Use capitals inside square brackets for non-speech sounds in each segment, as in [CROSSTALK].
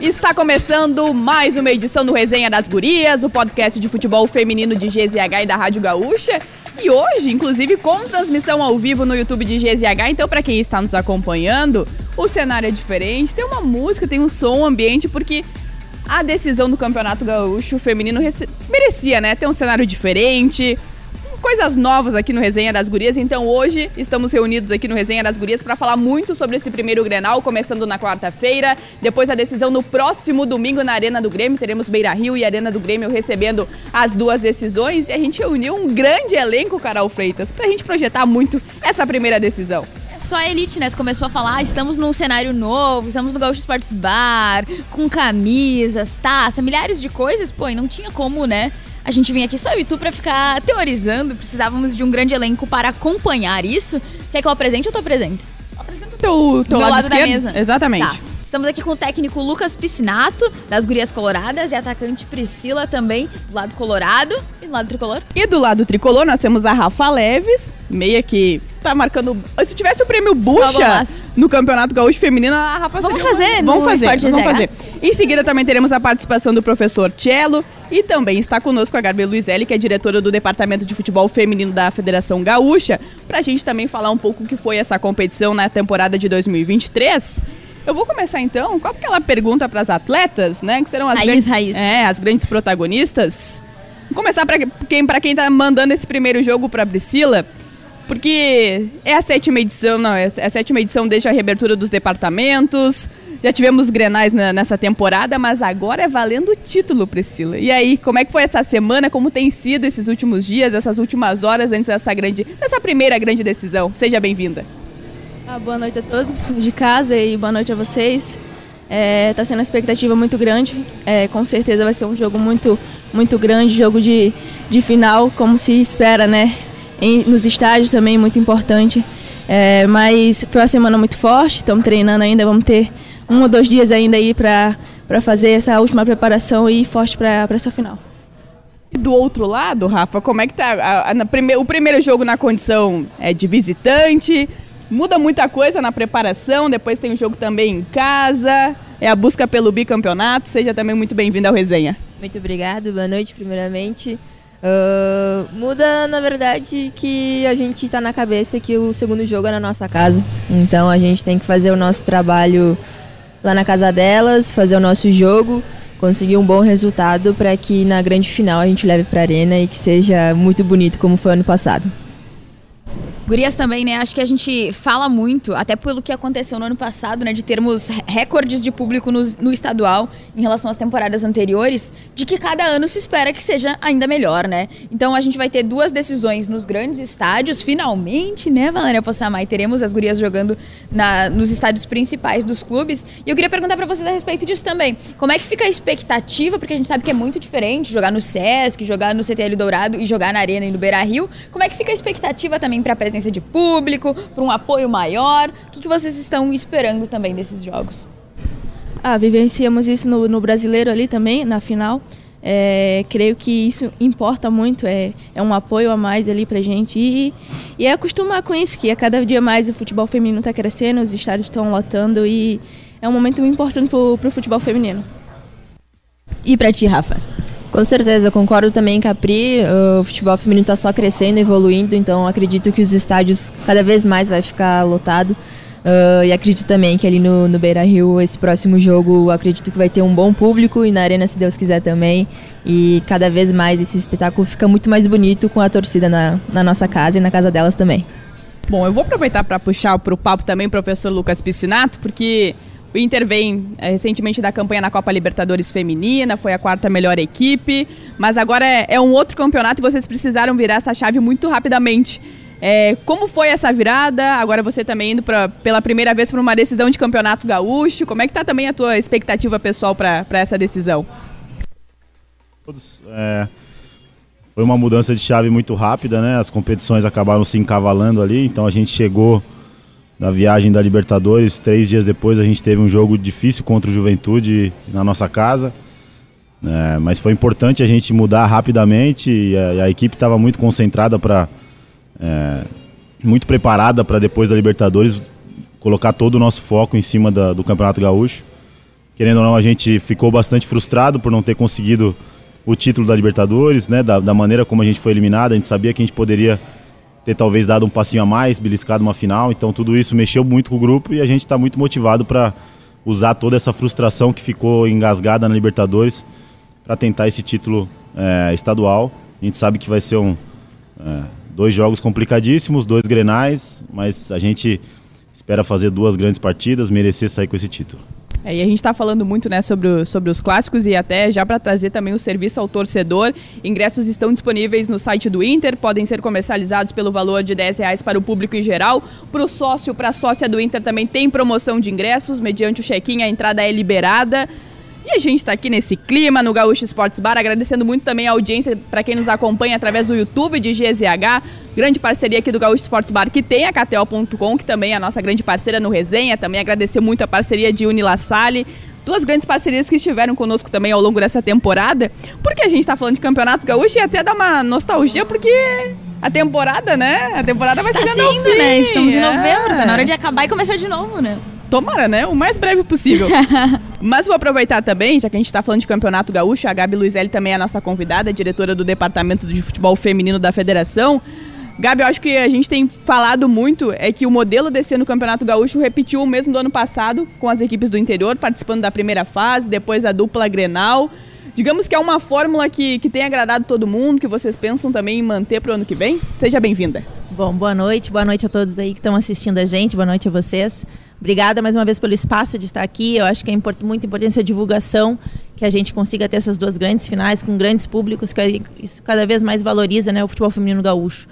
Está começando mais uma edição do Resenha das Gurias, o podcast de futebol feminino de GZH e da Rádio Gaúcha. E hoje, inclusive, com transmissão ao vivo no YouTube de GZH. Então, para quem está nos acompanhando, o cenário é diferente. Tem uma música, tem um som, um ambiente, porque a decisão do Campeonato Gaúcho feminino merecia, né? Ter um cenário diferente, coisas novas aqui no Resenha das Gurias. Então hoje estamos reunidos aqui no Resenha das Gurias para falar muito sobre esse primeiro Grenal, começando na quarta-feira. Depois a decisão no próximo domingo na Arena do Grêmio. Teremos Beira Rio e Arena do Grêmio recebendo as duas decisões. E a gente reuniu um grande elenco, Carol Freitas, para a gente projetar muito essa primeira decisão só a Elite, né? Tu começou a falar, ah, estamos num cenário novo, estamos no Gaúcho Sports Bar, com camisas, taça, milhares de coisas, pô, e não tinha como, né? A gente vinha aqui só eu e tu pra ficar teorizando. Precisávamos de um grande elenco para acompanhar isso. Quer que eu apresente ou tu apresenta? Apresenta o teu, teu lado, lado da mesa. Exatamente. Tá. Estamos aqui com o técnico Lucas Piscinato, das Gurias Coloradas, e atacante Priscila também, do lado colorado e do lado tricolor. E do lado tricolor nós temos a Rafa Leves, meia que tá marcando. Se tivesse o prêmio Bucha no Campeonato Gaúcho Feminino, a Rafa Vamos fazer, Vamos fazer, vamos fazer. Em seguida também teremos a participação do professor Cello e também está conosco a Gabriela Luizelli, que é diretora do Departamento de Futebol Feminino da Federação Gaúcha, para a gente também falar um pouco o que foi essa competição na temporada de 2023. Eu vou começar então com aquela pergunta para as atletas, né? Que serão as, raiz, grandes, raiz. É, as grandes protagonistas. Vou começar para quem, para quem tá mandando esse primeiro jogo para Priscila, porque é a sétima edição, não, é a sétima edição desde a reabertura dos departamentos. Já tivemos grenais na, nessa temporada, mas agora é valendo o título, Priscila. E aí, como é que foi essa semana? Como tem sido esses últimos dias, essas últimas horas antes dessa grande, dessa primeira grande decisão? Seja bem-vinda. Ah, boa noite a todos de casa e boa noite a vocês. Está é, tá sendo uma expectativa muito grande. É, com certeza vai ser um jogo muito, muito grande, jogo de, de final, como se espera, né? Em, nos estádios também muito importante. É, mas foi uma semana muito forte. Estamos treinando ainda. Vamos ter um ou dois dias ainda aí para fazer essa última preparação e ir forte para essa final. E do outro lado, Rafa, como é que tá a, a, prime, o primeiro jogo na condição é, de visitante? Muda muita coisa na preparação, depois tem o jogo também em casa, é a busca pelo bicampeonato. Seja também muito bem-vindo ao Resenha. Muito obrigado, boa noite primeiramente. Uh, muda, na verdade, que a gente está na cabeça que o segundo jogo é na nossa casa. Então a gente tem que fazer o nosso trabalho lá na casa delas, fazer o nosso jogo, conseguir um bom resultado para que na grande final a gente leve para a arena e que seja muito bonito como foi ano passado. Gurias também, né? Acho que a gente fala muito, até pelo que aconteceu no ano passado, né? De termos recordes de público no, no, estadual em relação às temporadas anteriores, de que cada ano se espera que seja ainda melhor, né? Então a gente vai ter duas decisões nos grandes estádios, finalmente, né, Valéria Possamay? Teremos as gurias jogando na, nos estádios principais dos clubes. E eu queria perguntar para vocês a respeito disso também. Como é que fica a expectativa? Porque a gente sabe que é muito diferente jogar no Sesc, jogar no CTL Dourado e jogar na Arena e no Beira Rio. Como é que fica a expectativa também para a presença presença de público, para um apoio maior? O que, que vocês estão esperando também desses jogos? Ah, vivenciamos isso no, no brasileiro ali também, na final. É, creio que isso importa muito, é, é um apoio a mais ali pra gente e, e é acostumar com isso, que a cada dia mais o futebol feminino está crescendo, os estádios estão lotando e é um momento muito importante pro, pro futebol feminino. E para ti, Rafa? Com certeza, concordo também com a Pri. O futebol feminino está só crescendo, evoluindo, então acredito que os estádios cada vez mais vai ficar lotado. Uh, e acredito também que ali no, no Beira Rio, esse próximo jogo, acredito que vai ter um bom público e na Arena, se Deus quiser também. E cada vez mais esse espetáculo fica muito mais bonito com a torcida na, na nossa casa e na casa delas também. Bom, eu vou aproveitar para puxar para o papo também professor Lucas Piscinato, porque o Inter vem é, recentemente da campanha na Copa Libertadores Feminina, foi a quarta melhor equipe, mas agora é, é um outro campeonato e vocês precisaram virar essa chave muito rapidamente. É, como foi essa virada? Agora você também indo pra, pela primeira vez para uma decisão de campeonato gaúcho. Como é que está também a tua expectativa pessoal para essa decisão? É, foi uma mudança de chave muito rápida, né? As competições acabaram se encavalando ali, então a gente chegou na viagem da Libertadores. Três dias depois a gente teve um jogo difícil contra o Juventude na nossa casa. É, mas foi importante a gente mudar rapidamente e a, e a equipe estava muito concentrada para. É, muito preparada para depois da Libertadores colocar todo o nosso foco em cima da, do Campeonato Gaúcho. Querendo ou não, a gente ficou bastante frustrado por não ter conseguido o título da Libertadores, né? Da, da maneira como a gente foi eliminado. A gente sabia que a gente poderia ter talvez dado um passinho a mais, beliscado uma final. Então tudo isso mexeu muito com o grupo e a gente está muito motivado para usar toda essa frustração que ficou engasgada na Libertadores para tentar esse título é, estadual. A gente sabe que vai ser um, é, dois jogos complicadíssimos, dois grenais, mas a gente espera fazer duas grandes partidas, merecer sair com esse título. É, e a gente está falando muito né, sobre, o, sobre os clássicos e até já para trazer também o serviço ao torcedor. Ingressos estão disponíveis no site do Inter, podem ser comercializados pelo valor de 10 reais para o público em geral. Para o sócio, para a sócia do Inter também tem promoção de ingressos, mediante o check-in a entrada é liberada. E a gente está aqui nesse clima no Gaúcho Sports Bar, agradecendo muito também a audiência para quem nos acompanha através do YouTube de GZH, grande parceria aqui do Gaúcho Sports Bar, que tem a KTO.com, que também é a nossa grande parceira no Resenha, também agradecer muito a parceria de Unila Salle, duas grandes parcerias que estiveram conosco também ao longo dessa temporada, porque a gente está falando de Campeonato Gaúcho e até dá uma nostalgia, porque a temporada, né? A temporada vai Está chegando ao sendo, fim. né? Estamos em é. novembro, tá na hora de acabar e começar de novo, né? Tomara, né? O mais breve possível. [LAUGHS] Mas vou aproveitar também, já que a gente está falando de campeonato gaúcho, a Gabi Luizelli também é a nossa convidada, diretora do Departamento de Futebol Feminino da Federação. Gabi, eu acho que a gente tem falado muito é que o modelo desse ano Campeonato Gaúcho repetiu o mesmo do ano passado, com as equipes do interior participando da primeira fase, depois a dupla Grenal. Digamos que é uma fórmula que, que tem agradado todo mundo, que vocês pensam também em manter para o ano que vem? Seja bem-vinda. Bom, boa noite, boa noite a todos aí que estão assistindo a gente, boa noite a vocês. Obrigada mais uma vez pelo espaço de estar aqui. Eu acho que é import muito importante essa divulgação, que a gente consiga ter essas duas grandes finais com grandes públicos, que isso cada vez mais valoriza né, o futebol feminino gaúcho.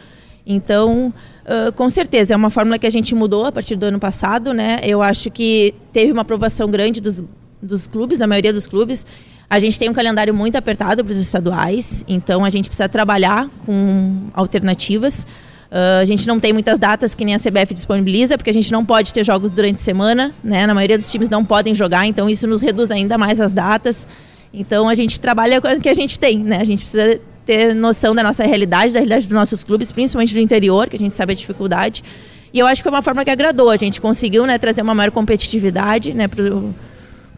Então, uh, com certeza, é uma fórmula que a gente mudou a partir do ano passado. Né? Eu acho que teve uma aprovação grande dos, dos clubes, da maioria dos clubes. A gente tem um calendário muito apertado para os estaduais, então a gente precisa trabalhar com alternativas. Uh, a gente não tem muitas datas que nem a CBF disponibiliza, porque a gente não pode ter jogos durante a semana, né? Na maioria dos times não podem jogar, então isso nos reduz ainda mais as datas. Então a gente trabalha com o que a gente tem, né? A gente precisa ter noção da nossa realidade, da realidade dos nossos clubes, principalmente do interior, que a gente sabe a dificuldade. E eu acho que foi uma forma que agradou. A gente conseguiu né, trazer uma maior competitividade né, pro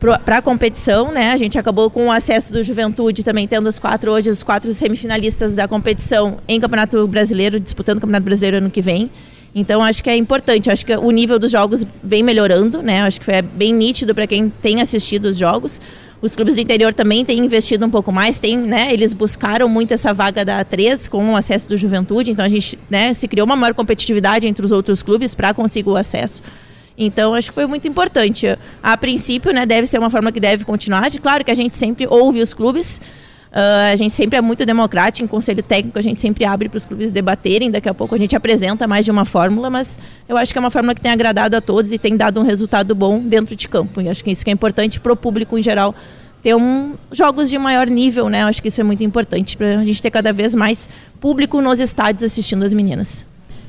para a competição, né? A gente acabou com o acesso do Juventude também tendo os quatro hoje os quatro semifinalistas da competição em Campeonato Brasileiro, disputando o Campeonato Brasileiro ano que vem. Então acho que é importante, acho que o nível dos jogos vem melhorando, né? Acho que foi bem nítido para quem tem assistido os jogos. Os clubes do interior também têm investido um pouco mais, tem, né? Eles buscaram muito essa vaga da A3 com o acesso do Juventude, então a gente, né, se criou uma maior competitividade entre os outros clubes para conseguir o acesso. Então, acho que foi muito importante. A princípio, né, deve ser uma forma que deve continuar. Claro que a gente sempre ouve os clubes, Uh, a gente sempre é muito democrático, em conselho técnico a gente sempre abre para os clubes debaterem, daqui a pouco a gente apresenta mais de uma fórmula, mas eu acho que é uma fórmula que tem agradado a todos e tem dado um resultado bom dentro de campo. E acho que isso que é importante para o público em geral ter um, jogos de maior nível, né? Eu acho que isso é muito importante para a gente ter cada vez mais público nos estádios assistindo as meninas.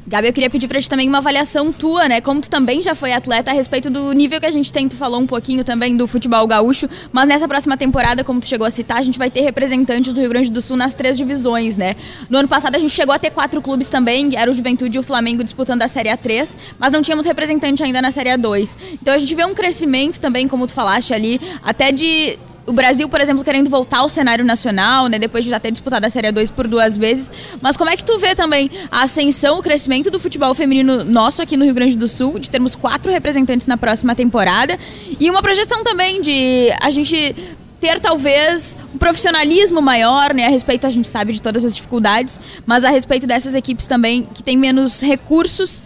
Gabi, eu queria pedir pra ti também uma avaliação tua, né? Como tu também já foi atleta, a respeito do nível que a gente tem. Tu falou um pouquinho também do futebol gaúcho, mas nessa próxima temporada, como tu chegou a citar, a gente vai ter representantes do Rio Grande do Sul nas três divisões, né? No ano passado a gente chegou a ter quatro clubes também, era o Juventude e o Flamengo disputando a Série A3, mas não tínhamos representante ainda na Série A2. Então a gente vê um crescimento também, como tu falaste ali, até de o Brasil, por exemplo, querendo voltar ao cenário nacional, né, depois de já ter disputado a Série 2 por duas vezes. Mas como é que tu vê também a ascensão, o crescimento do futebol feminino nosso aqui no Rio Grande do Sul, de termos quatro representantes na próxima temporada e uma projeção também de a gente ter talvez um profissionalismo maior, né, a respeito a gente sabe de todas as dificuldades, mas a respeito dessas equipes também que têm menos recursos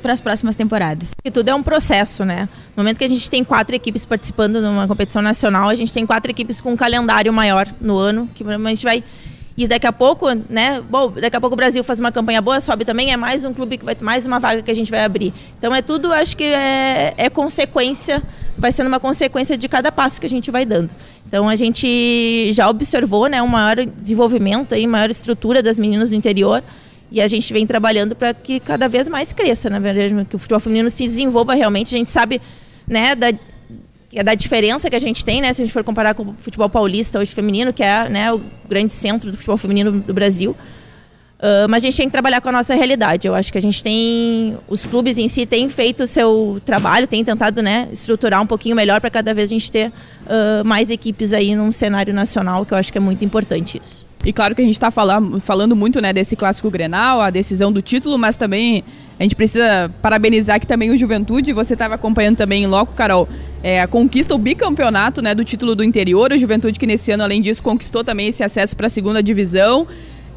para as próximas temporadas. E tudo é um processo, né? No momento que a gente tem quatro equipes participando numa competição nacional, a gente tem quatro equipes com um calendário maior no ano, que a gente vai e daqui a pouco, né? Bom, daqui a pouco o Brasil faz uma campanha boa, sobe também, é mais um clube que vai ter mais uma vaga que a gente vai abrir. Então é tudo, acho que é, é consequência, vai sendo uma consequência de cada passo que a gente vai dando. Então a gente já observou, né, um maior desenvolvimento aí, maior estrutura das meninas do interior. E a gente vem trabalhando para que cada vez mais cresça, na verdade, que o futebol feminino se desenvolva realmente. A gente sabe, né, da, da diferença que a gente tem, né, se a gente for comparar com o futebol paulista hoje feminino, que é né, o grande centro do futebol feminino do Brasil. Uh, mas a gente tem que trabalhar com a nossa realidade. Eu acho que a gente tem. Os clubes em si têm feito o seu trabalho, têm tentado né, estruturar um pouquinho melhor para cada vez a gente ter uh, mais equipes aí num cenário nacional, que eu acho que é muito importante isso. E claro que a gente está falando, muito né, desse clássico Grenal, a decisão do título, mas também a gente precisa parabenizar aqui também o Juventude. Você estava acompanhando também em loco, Carol, é, a conquista, o bicampeonato né, do título do interior. O Juventude que nesse ano, além disso, conquistou também esse acesso para a segunda divisão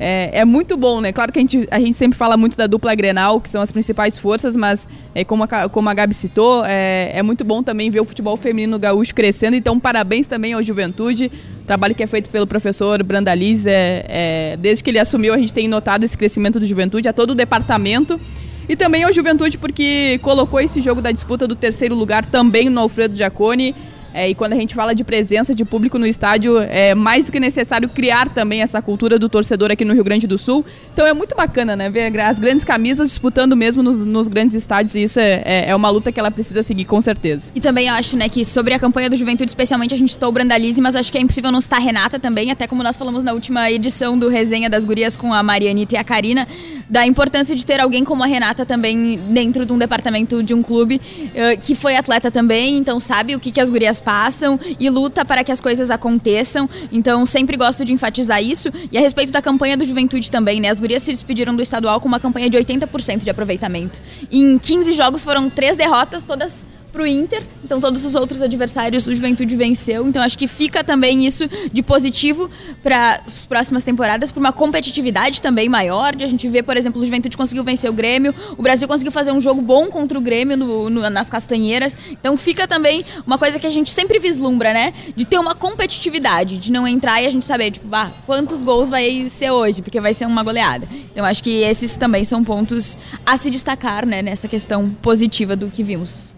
é, é, muito bom, né? Claro que a gente, a gente sempre fala muito da dupla Grenal, que são as principais forças, mas é, como, a, como a Gabi citou, é, é muito bom também ver o futebol feminino gaúcho crescendo. Então, parabéns também ao Juventude. O trabalho que é feito pelo professor Brandaliz, é, é, desde que ele assumiu, a gente tem notado esse crescimento do Juventude, a todo o departamento. E também ao Juventude, porque colocou esse jogo da disputa do terceiro lugar também no Alfredo Giacone. É, e quando a gente fala de presença de público no estádio, é mais do que necessário criar também essa cultura do torcedor aqui no Rio Grande do Sul. Então é muito bacana, né? Ver as grandes camisas disputando mesmo nos, nos grandes estádios. E isso é, é, é, uma luta que ela precisa seguir, com certeza. E também acho, né, que sobre a campanha do Juventude, especialmente, a gente citou o Brandalize, mas acho que é impossível não citar a Renata também, até como nós falamos na última edição do Resenha das Gurias com a Marianita e a Karina, da importância de ter alguém como a Renata também dentro de um departamento de um clube, uh, que foi atleta também, então sabe o que, que as gurias passam e luta para que as coisas aconteçam. Então, sempre gosto de enfatizar isso. E a respeito da campanha do Juventude também, né? As gurias se despediram do estadual com uma campanha de 80% de aproveitamento. Em 15 jogos foram três derrotas, todas pro Inter. Então todos os outros adversários o Juventude venceu. Então acho que fica também isso de positivo para as próximas temporadas, para uma competitividade também maior. De a gente vê, por exemplo, o Juventude conseguiu vencer o Grêmio, o Brasil conseguiu fazer um jogo bom contra o Grêmio no, no, nas Castanheiras. Então fica também uma coisa que a gente sempre vislumbra, né? De ter uma competitividade, de não entrar e a gente saber, tipo, ah, quantos gols vai ser hoje, porque vai ser uma goleada. Então acho que esses também são pontos a se destacar, né, nessa questão positiva do que vimos.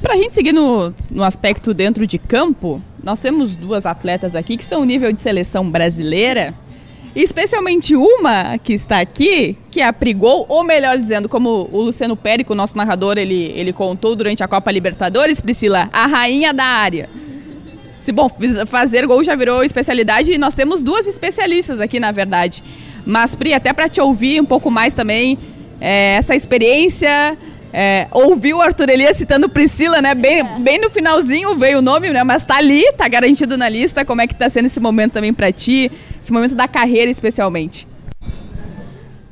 Para a gente seguir no, no aspecto dentro de campo, nós temos duas atletas aqui que são nível de seleção brasileira, especialmente uma que está aqui, que a Prigol, ou melhor dizendo, como o Luciano Périco, nosso narrador, ele, ele contou durante a Copa Libertadores, Priscila, a rainha da área. Se bom, fazer gol já virou especialidade e nós temos duas especialistas aqui, na verdade. Mas, Pri, até para te ouvir um pouco mais também, é, essa experiência é, ouviu o Arthur Elias citando Priscila, né? Bem, é. bem no finalzinho veio o nome, né? Mas tá ali, tá garantido na lista. Como é que tá sendo esse momento também para ti? Esse momento da carreira, especialmente.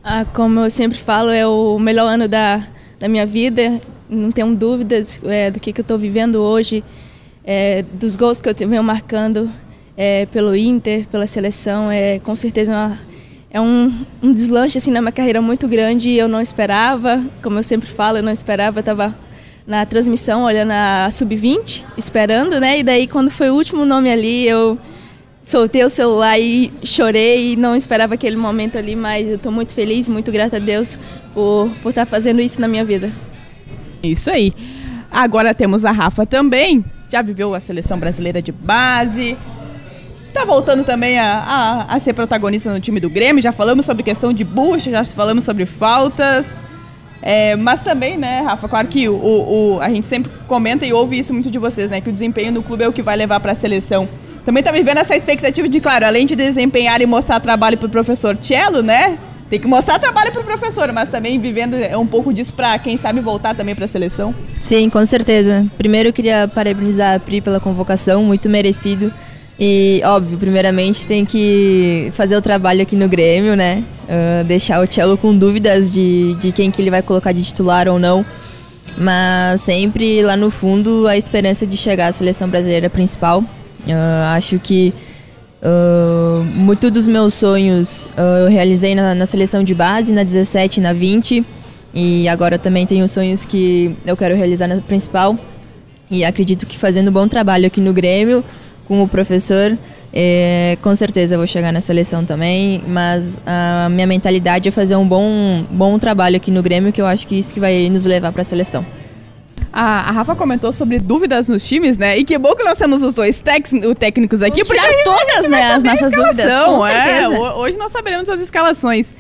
Ah, como eu sempre falo, é o melhor ano da, da minha vida. Não tenho dúvidas é, do que, que eu estou vivendo hoje, é, dos gols que eu venho marcando é, pelo Inter, pela seleção. É com certeza uma é um, um deslanche assim na minha carreira muito grande eu não esperava, como eu sempre falo, eu não esperava, eu estava na transmissão olhando a sub-20, esperando, né? E daí quando foi o último nome ali, eu soltei o celular e chorei e não esperava aquele momento ali, mas eu estou muito feliz, muito grata a Deus por por estar tá fazendo isso na minha vida. Isso aí. Agora temos a Rafa também, já viveu a seleção brasileira de base, Tá voltando também a, a, a, ser protagonista no time do Grêmio. Já falamos sobre questão de bucha, já falamos sobre faltas. É, mas também, né, Rafa, claro que o, o, a gente sempre comenta e ouve isso muito de vocês, né? Que o desempenho no clube é o que vai levar para a seleção. Também tá vivendo essa expectativa de, claro, além de desempenhar e mostrar trabalho pro professor Cello, né? Tem que mostrar trabalho pro professor, mas também vivendo um pouco disso para quem sabe voltar também para a seleção. Sim, com certeza. Primeiro eu queria parabenizar a Pri pela convocação, muito merecido. E, óbvio, primeiramente tem que fazer o trabalho aqui no Grêmio, né? Uh, deixar o Cello com dúvidas de, de quem que ele vai colocar de titular ou não. Mas sempre lá no fundo a esperança de chegar à seleção brasileira principal. Uh, acho que uh, muito dos meus sonhos eu realizei na, na seleção de base, na 17 na 20. E agora também tenho sonhos que eu quero realizar na principal. E acredito que fazendo bom trabalho aqui no Grêmio, com o professor, é, com certeza vou chegar na seleção também, mas a minha mentalidade é fazer um bom, bom trabalho aqui no Grêmio, que eu acho que isso que vai nos levar para a seleção. A, a, Rafa comentou sobre dúvidas nos times, né? E que bom que nós temos os dois técnicos aqui. Vamos tirar todas, né, as nossas dúvidas, é, hoje nós saberemos as escalações.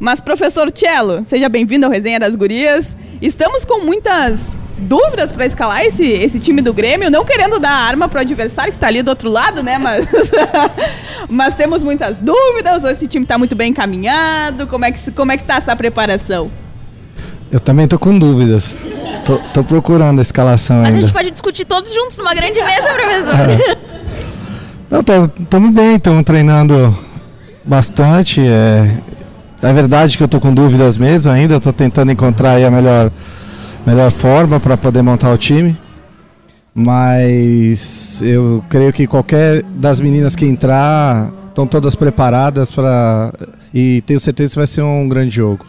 Mas, professor Cello, seja bem-vindo ao Resenha das Gurias. Estamos com muitas dúvidas para escalar esse, esse time do Grêmio, não querendo dar arma pro adversário que tá ali do outro lado, né? Mas, [LAUGHS] mas temos muitas dúvidas, ou esse time tá muito bem encaminhado, como é que, como é que tá essa preparação? Eu também tô com dúvidas. Tô, tô procurando a escalação Mas ainda. a gente pode discutir todos juntos numa grande mesa, professor. É. Não, estamos bem, estamos treinando bastante. É, é verdade que eu tô com dúvidas mesmo ainda, estou tentando encontrar aí a melhor, melhor forma para poder montar o time. Mas eu creio que qualquer das meninas que entrar estão todas preparadas para e tenho certeza que vai ser um grande jogo.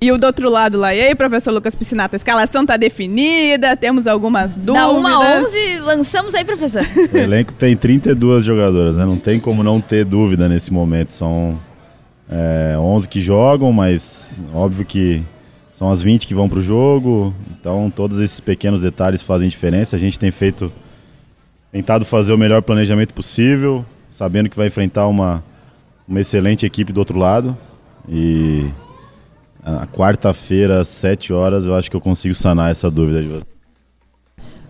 E o do outro lado lá, e aí, professor Lucas Piscinato, a escalação tá definida, temos algumas dúvidas. Da 1 a 11, lançamos aí, professor. O elenco tem 32 jogadoras, né? Não tem como não ter dúvida nesse momento. São é, 11 que jogam, mas óbvio que são as 20 que vão para o jogo. Então, todos esses pequenos detalhes fazem diferença. A gente tem feito, tentado fazer o melhor planejamento possível, sabendo que vai enfrentar uma, uma excelente equipe do outro lado. E a quarta-feira, às 7 horas, eu acho que eu consigo sanar essa dúvida de vocês.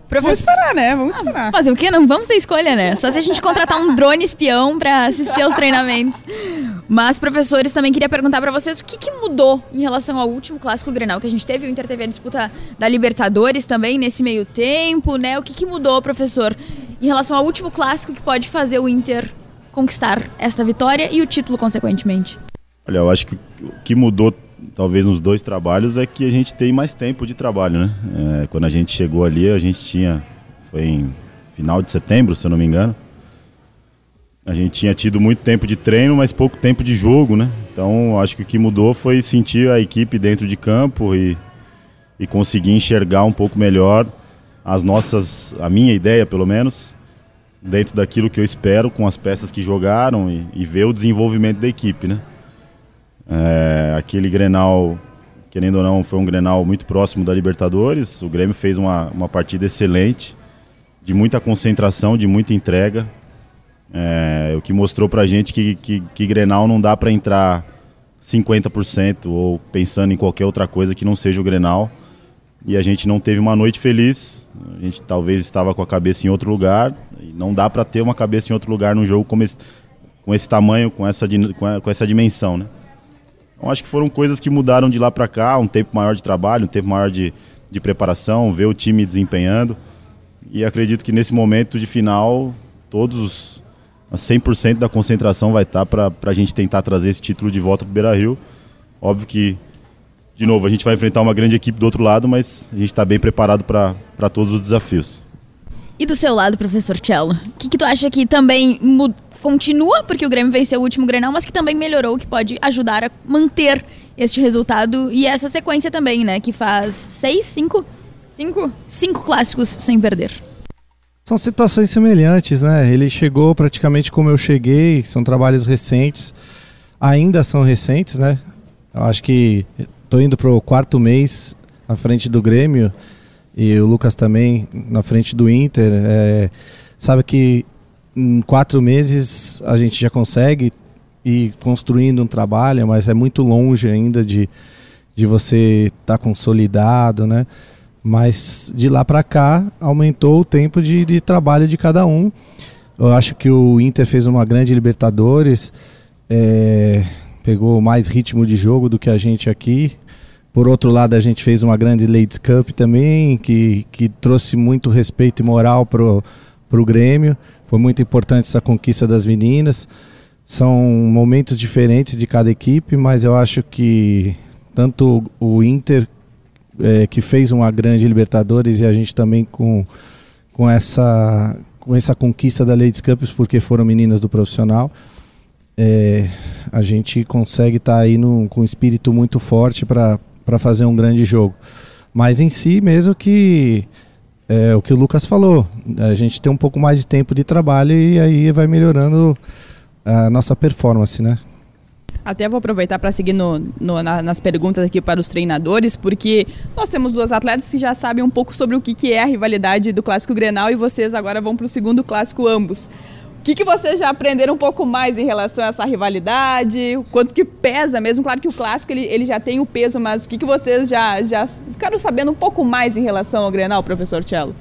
Vamos esperar, né? Vamos esperar. Fazer o quê? Não vamos ter escolha, né? Só se a gente contratar um drone espião pra assistir aos treinamentos. Mas, professores, também queria perguntar pra vocês o que, que mudou em relação ao último clássico Grenal que a gente teve. O Inter teve a disputa da Libertadores também nesse meio tempo, né? O que, que mudou, professor, em relação ao último clássico que pode fazer o Inter conquistar esta vitória e o título, consequentemente? Olha, eu acho que o que mudou talvez nos dois trabalhos é que a gente tem mais tempo de trabalho, né? É, quando a gente chegou ali, a gente tinha, foi em final de setembro, se eu não me engano, a gente tinha tido muito tempo de treino, mas pouco tempo de jogo, né? Então, acho que o que mudou foi sentir a equipe dentro de campo e, e conseguir enxergar um pouco melhor as nossas, a minha ideia, pelo menos, dentro daquilo que eu espero com as peças que jogaram e, e ver o desenvolvimento da equipe, né? É, aquele Grenal, querendo ou não, foi um Grenal muito próximo da Libertadores. O Grêmio fez uma, uma partida excelente, de muita concentração, de muita entrega. É, o que mostrou pra gente que, que, que Grenal não dá para entrar 50% ou pensando em qualquer outra coisa que não seja o Grenal. E a gente não teve uma noite feliz. A gente talvez estava com a cabeça em outro lugar. E não dá para ter uma cabeça em outro lugar num jogo esse, com esse tamanho, com essa, com essa dimensão, né? Então acho que foram coisas que mudaram de lá para cá, um tempo maior de trabalho, um tempo maior de, de preparação, ver o time desempenhando. E acredito que nesse momento de final, todos 100% da concentração vai estar para a gente tentar trazer esse título de volta para o Beira-Rio. Óbvio que, de novo, a gente vai enfrentar uma grande equipe do outro lado, mas a gente está bem preparado para todos os desafios. E do seu lado, professor Cello, o que, que tu acha que também continua, porque o Grêmio venceu o último Grenal, mas que também melhorou, que pode ajudar a manter este resultado e essa sequência também, né? Que faz seis, cinco, cinco, cinco clássicos sem perder. São situações semelhantes, né? Ele chegou praticamente como eu cheguei, são trabalhos recentes, ainda são recentes, né? Eu acho que estou indo para o quarto mês à frente do Grêmio e o Lucas também na frente do Inter. É, sabe que em quatro meses a gente já consegue ir construindo um trabalho, mas é muito longe ainda de, de você estar tá consolidado, né? Mas de lá para cá aumentou o tempo de, de trabalho de cada um. Eu acho que o Inter fez uma grande Libertadores, é, pegou mais ritmo de jogo do que a gente aqui. Por outro lado, a gente fez uma grande Ladies Cup também, que, que trouxe muito respeito e moral pro para o Grêmio. Foi muito importante essa conquista das meninas. São momentos diferentes de cada equipe, mas eu acho que tanto o Inter, é, que fez uma grande Libertadores, e a gente também com, com, essa, com essa conquista da Ladies Cup, porque foram meninas do profissional, é, a gente consegue estar tá aí no, com um espírito muito forte para fazer um grande jogo. Mas em si, mesmo que é o que o Lucas falou. A gente tem um pouco mais de tempo de trabalho e aí vai melhorando a nossa performance, né? Até vou aproveitar para seguir no, no, na, nas perguntas aqui para os treinadores, porque nós temos duas atletas que já sabem um pouco sobre o que, que é a rivalidade do Clássico Grenal e vocês agora vão para o segundo Clássico ambos. Que, que vocês já aprenderam um pouco mais em relação a essa rivalidade? Quanto que pesa mesmo? Claro que o clássico ele, ele já tem o peso, mas o que, que vocês já, já ficaram sabendo um pouco mais em relação ao Grenal, professor Cello?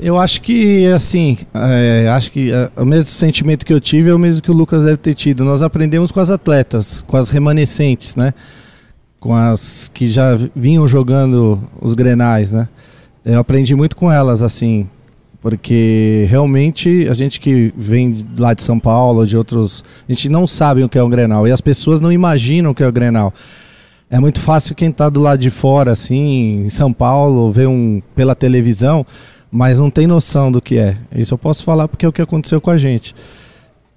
Eu acho que, assim, é, acho que é, o mesmo sentimento que eu tive é o mesmo que o Lucas deve ter tido. Nós aprendemos com as atletas, com as remanescentes, né? Com as que já vinham jogando os grenais, né? Eu aprendi muito com elas, assim, porque realmente a gente que vem lá de São Paulo, de outros, a gente não sabe o que é um Grenal e as pessoas não imaginam o que é o Grenal. É muito fácil quem está do lado de fora, assim, em São Paulo, ver um pela televisão, mas não tem noção do que é. Isso eu posso falar porque é o que aconteceu com a gente.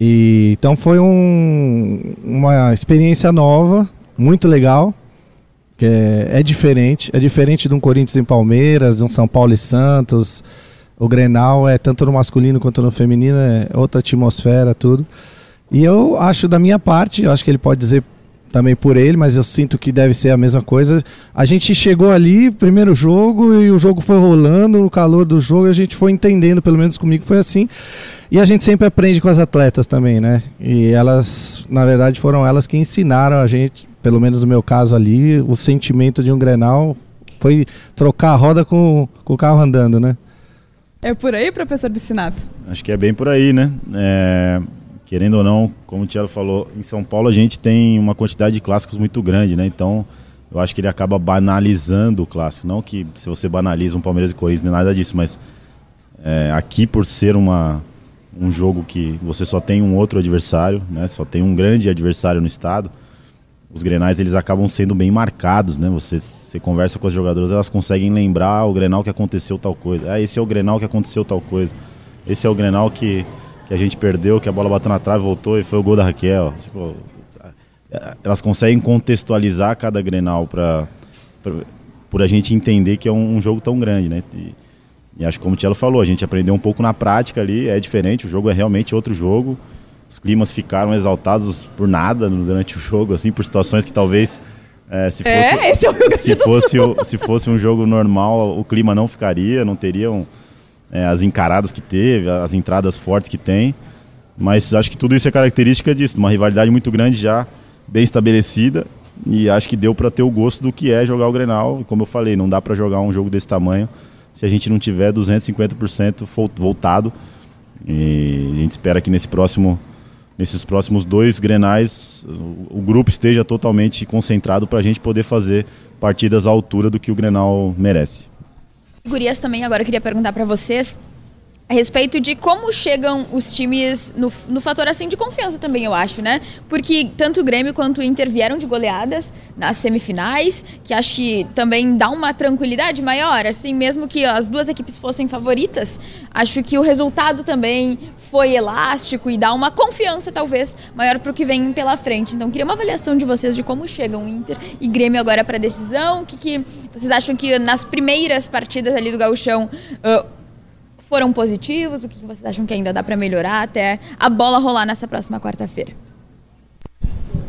E, então foi um, uma experiência nova, muito legal, que é, é diferente, é diferente de um Corinthians em Palmeiras, de um São Paulo e Santos, o Grenal é tanto no masculino quanto no feminino, é outra atmosfera, tudo. E eu acho da minha parte, eu acho que ele pode dizer também por ele, mas eu sinto que deve ser a mesma coisa. A gente chegou ali, primeiro jogo, e o jogo foi rolando, no calor do jogo, a gente foi entendendo, pelo menos comigo foi assim. E a gente sempre aprende com as atletas também, né? E elas, na verdade, foram elas que ensinaram a gente, pelo menos no meu caso ali, o sentimento de um Grenal foi trocar a roda com, com o carro andando, né? É por aí, professor Bicinato? Acho que é bem por aí, né? É, querendo ou não, como o Tiago falou, em São Paulo a gente tem uma quantidade de clássicos muito grande, né? Então, eu acho que ele acaba banalizando o clássico. Não que se você banaliza um Palmeiras e Corinthians, nem nada disso, mas é, aqui por ser uma, um jogo que você só tem um outro adversário, né? Só tem um grande adversário no estado os grenais eles acabam sendo bem marcados, né? Você, você conversa com as jogadoras, elas conseguem lembrar o grenal que aconteceu tal coisa. Ah, esse é o grenal que aconteceu tal coisa. Esse é o grenal que, que a gente perdeu, que a bola bateu na trave, voltou e foi o gol da Raquel. Tipo, elas conseguem contextualizar cada grenal para por a gente entender que é um, um jogo tão grande, né? E, e acho que como o Tielo falou, a gente aprendeu um pouco na prática ali, é diferente, o jogo é realmente outro jogo os climas ficaram exaltados por nada durante o jogo, assim, por situações que talvez é, se é, fosse, é, se, se, fosse o, se fosse um jogo normal, o clima não ficaria, não teriam é, as encaradas que teve, as entradas fortes que tem. Mas acho que tudo isso é característica disso, uma rivalidade muito grande já, bem estabelecida. E acho que deu para ter o gosto do que é jogar o Grenal. E como eu falei, não dá para jogar um jogo desse tamanho se a gente não tiver 250% voltado. E a gente espera que nesse próximo nesses próximos dois grenais o, grupo esteja totalmente concentrado para a gente poder fazer partidas à altura do que o Grenal merece. Gurias também agora queria perguntar para vocês a respeito de como chegam os times no, no fator assim de confiança também, eu acho, né? Porque tanto o Grêmio quanto o Inter vieram de goleadas nas semifinais, que acho que também dá uma tranquilidade maior, assim, mesmo que as duas equipes fossem favoritas, acho que o resultado também foi elástico e dá uma confiança, talvez, maior para o que vem pela frente. Então, queria uma avaliação de vocês de como chegam Inter e Grêmio agora para a decisão. O que, que vocês acham que nas primeiras partidas ali do Gauchão uh, foram positivos? O que vocês acham que ainda dá para melhorar até a bola rolar nessa próxima quarta-feira?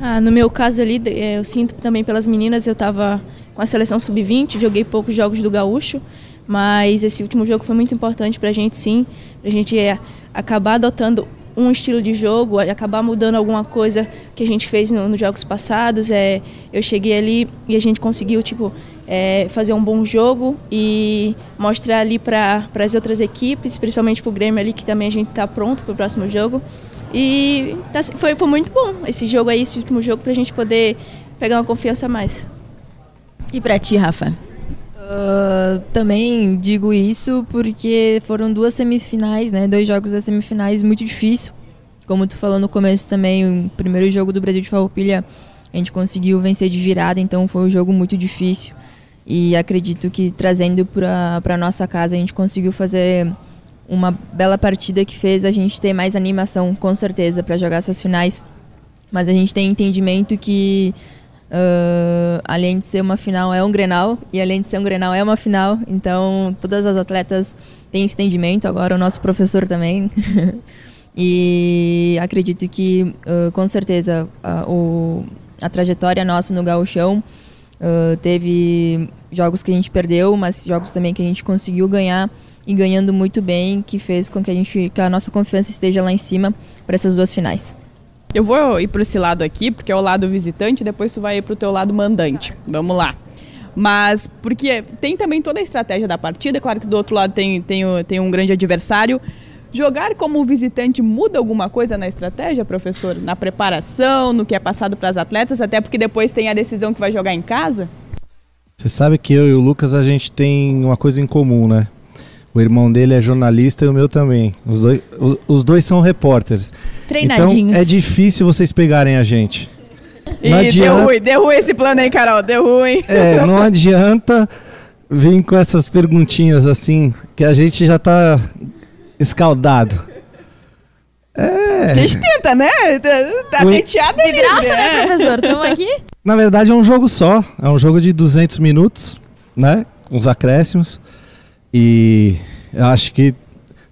Ah, no meu caso ali, é, eu sinto também pelas meninas, eu estava com a seleção sub-20, joguei poucos jogos do Gaúcho, mas esse último jogo foi muito importante para a gente, sim, a gente é, acabar adotando um estilo de jogo, acabar mudando alguma coisa que a gente fez nos no jogos passados. É, eu cheguei ali e a gente conseguiu tipo é, fazer um bom jogo e mostrar ali para as outras equipes, principalmente para o Grêmio ali, que também a gente está pronto para o próximo jogo. E tá, foi, foi muito bom esse jogo aí, esse último jogo, para a gente poder pegar uma confiança a mais. E para ti, Rafa? Uh, também digo isso porque foram duas semifinais, né? Dois jogos das semifinais muito difícil. Como tu falou no começo também, o primeiro jogo do Brasil de Farroupilha a gente conseguiu vencer de virada, então foi um jogo muito difícil. E acredito que trazendo para nossa casa a gente conseguiu fazer uma bela partida que fez a gente ter mais animação, com certeza, para jogar essas finais. Mas a gente tem entendimento que, uh, além de ser uma final, é um grenal, e além de ser um grenal, é uma final. Então, todas as atletas têm esse entendimento, agora o nosso professor também. [LAUGHS] e acredito que, uh, com certeza, uh, o, a trajetória nossa no gauchão Uh, teve jogos que a gente perdeu, mas jogos também que a gente conseguiu ganhar e ganhando muito bem, que fez com que a gente, que a nossa confiança esteja lá em cima para essas duas finais. Eu vou ir para esse lado aqui, porque é o lado visitante, depois tu vai ir para o teu lado mandante. Vamos lá. Mas porque tem também toda a estratégia da partida, claro que do outro lado tem, tem, tem um grande adversário. Jogar como visitante muda alguma coisa na estratégia, professor? Na preparação, no que é passado para as atletas, até porque depois tem a decisão que vai jogar em casa? Você sabe que eu e o Lucas a gente tem uma coisa em comum, né? O irmão dele é jornalista e o meu também. Os dois, os, os dois são repórteres. Treinadinhos. Então é difícil vocês pegarem a gente. Não Ih, adianta... deu ruim, deu ruim esse plano aí, Carol, deu ruim. É, [LAUGHS] não adianta vir com essas perguntinhas assim, que a gente já tá escaldado. É. A gente tenta, né? Tá o... De graça, né, né professor? Estamos aqui. Na verdade, é um jogo só. É um jogo de 200 minutos, né? Com os acréscimos. E acho que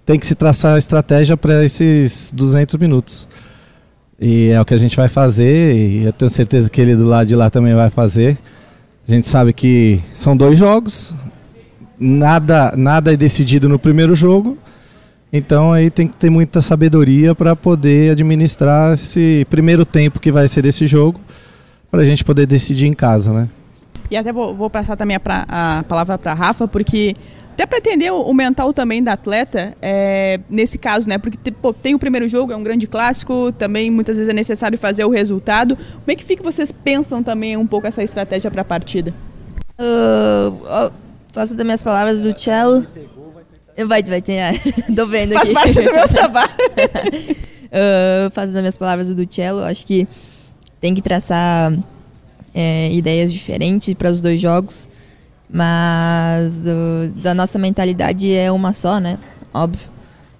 tem que se traçar a estratégia para esses 200 minutos. E é o que a gente vai fazer, e eu tenho certeza que ele do lado de lá também vai fazer. A gente sabe que são dois jogos, nada, nada é decidido no primeiro jogo, então aí tem que ter muita sabedoria para poder administrar esse primeiro tempo que vai ser desse jogo, para a gente poder decidir em casa, né? E até vou, vou passar também a, pra, a palavra para Rafa, porque até para entender o, mental também da atleta, é, nesse caso, né? Porque pô, tem o primeiro jogo, é um grande clássico, também muitas vezes é necessário fazer o resultado. Como é que fica vocês pensam também um pouco essa estratégia para a partida? Uh, faço das minhas palavras do cello Vai, vai ter. [LAUGHS] Tô vendo Faz aqui. parte do meu [LAUGHS] trabalho. uh, [LAUGHS] faço das minhas palavras do Cello. Acho que tem que traçar é, ideias diferentes para os dois jogos. Mas do, da nossa mentalidade é uma só, né? Óbvio.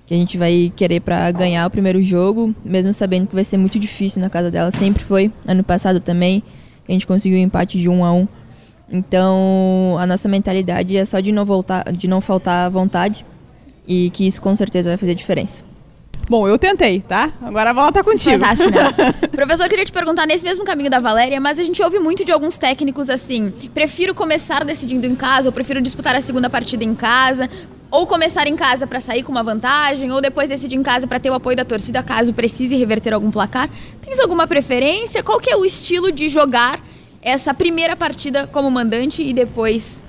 Que a gente vai querer para ganhar o primeiro jogo, mesmo sabendo que vai ser muito difícil na casa dela. Sempre foi. Ano passado também. A gente conseguiu um empate de 1 um a 1 um. Então, a nossa mentalidade é só de não voltar, de não faltar vontade e que isso com certeza vai fazer diferença. Bom, eu tentei, tá? Agora a volta tá contigo. Fantástico, né? [LAUGHS] Professor, queria te perguntar nesse mesmo caminho da Valéria, mas a gente ouve muito de alguns técnicos assim: prefiro começar decidindo em casa, ou prefiro disputar a segunda partida em casa, ou começar em casa para sair com uma vantagem, ou depois decidir em casa para ter o apoio da torcida caso precise reverter algum placar. Tens alguma preferência? Qual que é o estilo de jogar essa primeira partida como mandante e depois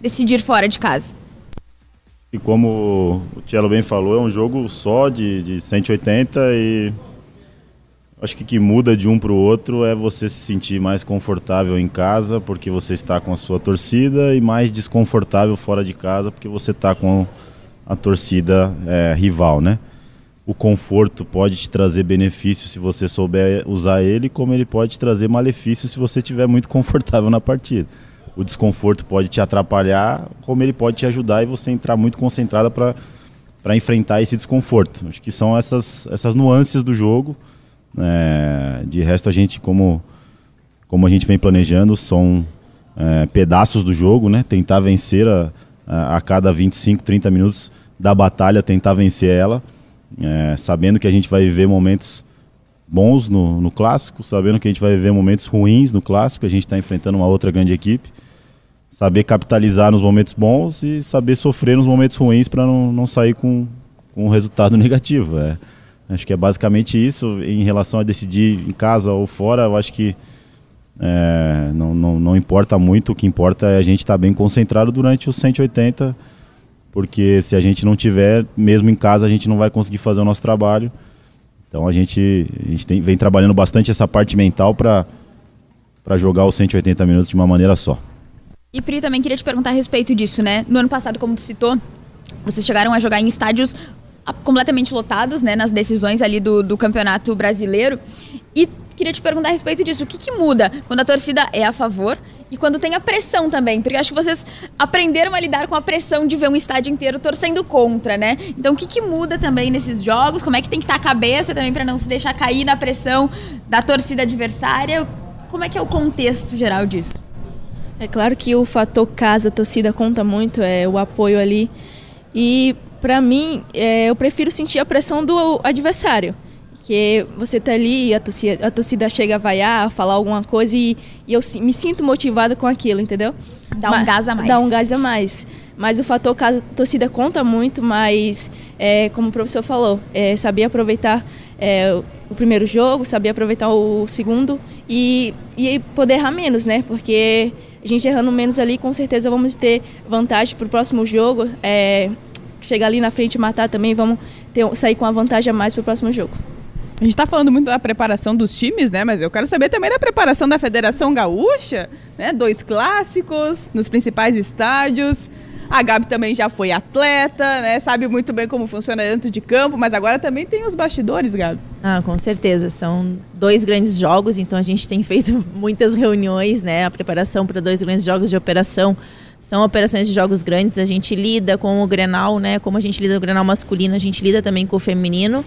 decidir fora de casa. E como o Tielo bem falou, é um jogo só de, de 180 e acho que que muda de um para o outro é você se sentir mais confortável em casa porque você está com a sua torcida e mais desconfortável fora de casa porque você está com a torcida é, rival, né? o conforto pode te trazer benefício se você souber usar ele, como ele pode te trazer malefício se você estiver muito [LAUGHS] confortável na partida. O desconforto pode te atrapalhar, como ele pode te ajudar e você entrar muito concentrada para enfrentar esse desconforto. Acho que são essas, essas nuances do jogo. É, de resto, a gente, como, como a gente vem planejando, são é, pedaços do jogo, né? Tentar vencer a, a, a cada 25, 30 minutos da batalha, tentar vencer ela é, sabendo que a gente vai viver momentos bons no, no clássico, sabendo que a gente vai viver momentos ruins no clássico, a gente está enfrentando uma outra grande equipe. Saber capitalizar nos momentos bons e saber sofrer nos momentos ruins para não, não sair com, com um resultado [LAUGHS] negativo. É, acho que é basicamente isso. Em relação a decidir em casa ou fora, eu acho que é, não, não, não importa muito. O que importa é a gente estar tá bem concentrado durante os 180 porque se a gente não tiver, mesmo em casa, a gente não vai conseguir fazer o nosso trabalho. Então a gente, a gente tem, vem trabalhando bastante essa parte mental para jogar os 180 minutos de uma maneira só. E Pri, também queria te perguntar a respeito disso, né? No ano passado, como tu citou, vocês chegaram a jogar em estádios completamente lotados, né? Nas decisões ali do, do Campeonato Brasileiro. E queria te perguntar a respeito disso. O que, que muda quando a torcida é a favor e quando tem a pressão também, porque acho que vocês aprenderam a lidar com a pressão de ver um estádio inteiro torcendo contra, né? Então o que, que muda também nesses jogos? Como é que tem que estar a cabeça também para não se deixar cair na pressão da torcida adversária? Como é que é o contexto geral disso? É claro que o fator casa, torcida conta muito, é o apoio ali. E para mim, é, eu prefiro sentir a pressão do adversário Porque você tá ali, a torcida, a torcida chega a vaiar, a falar alguma coisa e, e eu me sinto motivada com aquilo, entendeu? Dá um gás a mais. Dá um gás a mais. Mas o fator a torcida conta muito, mas é, como o professor falou, é, saber aproveitar é, o primeiro jogo, saber aproveitar o segundo e, e poder errar menos, né? Porque a gente errando menos ali, com certeza vamos ter vantagem para o próximo jogo. É, chegar ali na frente e matar também, vamos ter, sair com a vantagem a mais para o próximo jogo. A gente está falando muito da preparação dos times, né? Mas eu quero saber também da preparação da Federação Gaúcha, né? Dois clássicos nos principais estádios. A Gabi também já foi atleta, né? Sabe muito bem como funciona dentro de campo, mas agora também tem os bastidores, Gabi. Ah, com certeza. São dois grandes jogos, então a gente tem [LAUGHS] feito muitas reuniões, né? A preparação para dois grandes jogos de operação são operações de jogos grandes. A gente lida com o Grenal, né? Como a gente lida com o Grenal masculino, a gente lida também com o feminino.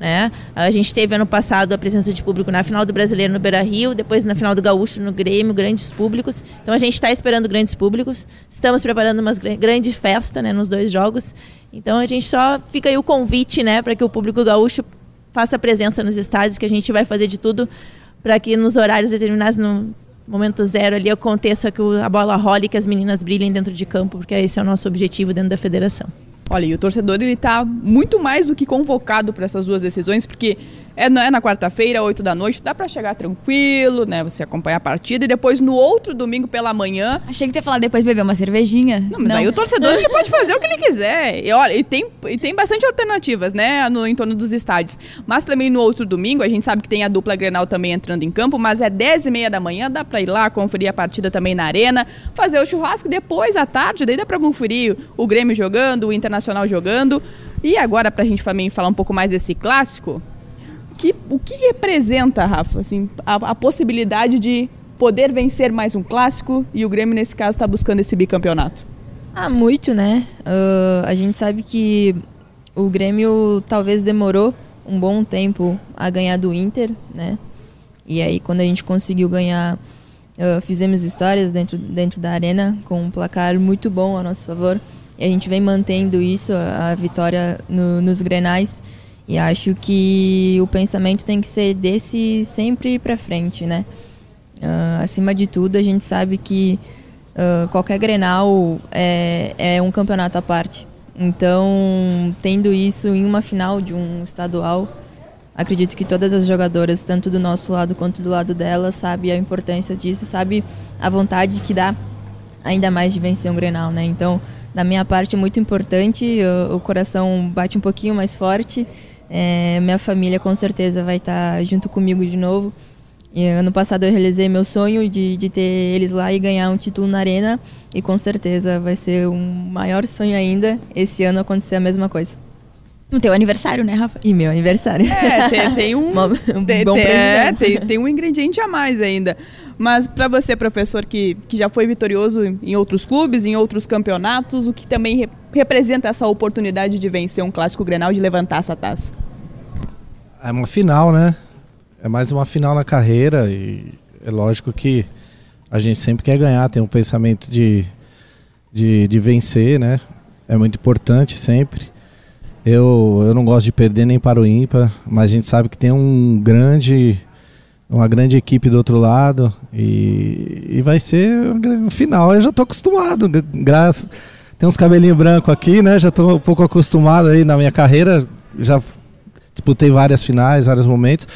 Né? A gente teve ano passado a presença de público na final do Brasileiro no Beira Rio, depois na final do Gaúcho no Grêmio, grandes públicos. Então a gente está esperando grandes públicos. Estamos preparando uma grande festa né, nos dois jogos. Então a gente só fica aí o convite né, para que o público gaúcho faça presença nos estádios, que a gente vai fazer de tudo para que nos horários determinados, no momento zero ali, aconteça que a bola role e que as meninas brilhem dentro de campo, porque esse é o nosso objetivo dentro da federação. Olha, e o torcedor ele tá muito mais do que convocado para essas duas decisões, porque é, é na quarta-feira, 8 da noite, dá para chegar tranquilo, né? Você acompanhar a partida e depois no outro domingo pela manhã. Achei que você ia falar depois beber uma cervejinha. Não, mas Não. aí o torcedor ele [LAUGHS] pode fazer o que ele quiser. E olha, e tem, e tem bastante alternativas, né, no entorno dos estádios. Mas também no outro domingo, a gente sabe que tem a dupla Grenal também entrando em campo, mas é 10 e meia da manhã, dá para ir lá conferir a partida também na arena, fazer o churrasco depois à tarde, daí dá para conferir o Grêmio jogando, o Internacional jogando. E agora, para a gente também falar um pouco mais desse clássico, que, o que representa, Rafa, assim, a, a possibilidade de poder vencer mais um clássico e o Grêmio, nesse caso, está buscando esse bicampeonato? Ah, muito, né? Uh, a gente sabe que o Grêmio talvez demorou um bom tempo a ganhar do Inter, né? E aí, quando a gente conseguiu ganhar, uh, fizemos histórias dentro, dentro da arena com um placar muito bom a nosso favor. E a gente vem mantendo isso, a vitória no, nos grenais. E acho que o pensamento tem que ser desse sempre para frente, né? Uh, acima de tudo, a gente sabe que uh, qualquer Grenal é, é um campeonato à parte. Então, tendo isso em uma final de um estadual, acredito que todas as jogadoras, tanto do nosso lado quanto do lado dela, sabe a importância disso, sabe a vontade que dá ainda mais de vencer um Grenal, né? Então, da minha parte é muito importante, o, o coração bate um pouquinho mais forte é, minha família com certeza vai estar tá junto comigo de novo. E ano passado eu realizei meu sonho de, de ter eles lá e ganhar um título na arena e com certeza vai ser um maior sonho ainda esse ano acontecer a mesma coisa. No teu aniversário, né, Rafa? E meu aniversário. É, tem, tem um, [LAUGHS] um tem, bom tem, é, tem, tem, um ingrediente a mais ainda. Mas para você, professor, que, que já foi vitorioso em outros clubes, em outros campeonatos, o que também representa essa oportunidade de vencer um clássico Grenal, de levantar essa taça? É uma final, né? É mais uma final na carreira e é lógico que a gente sempre quer ganhar, tem um pensamento de, de, de vencer, né? É muito importante sempre. Eu, eu não gosto de perder nem para o ímpar, mas a gente sabe que tem um grande uma grande equipe do outro lado e, e vai ser o final. Eu já estou acostumado, graças tem uns cabelinhos brancos aqui, né? Já estou um pouco acostumado aí na minha carreira, já disputei várias finais, vários momentos.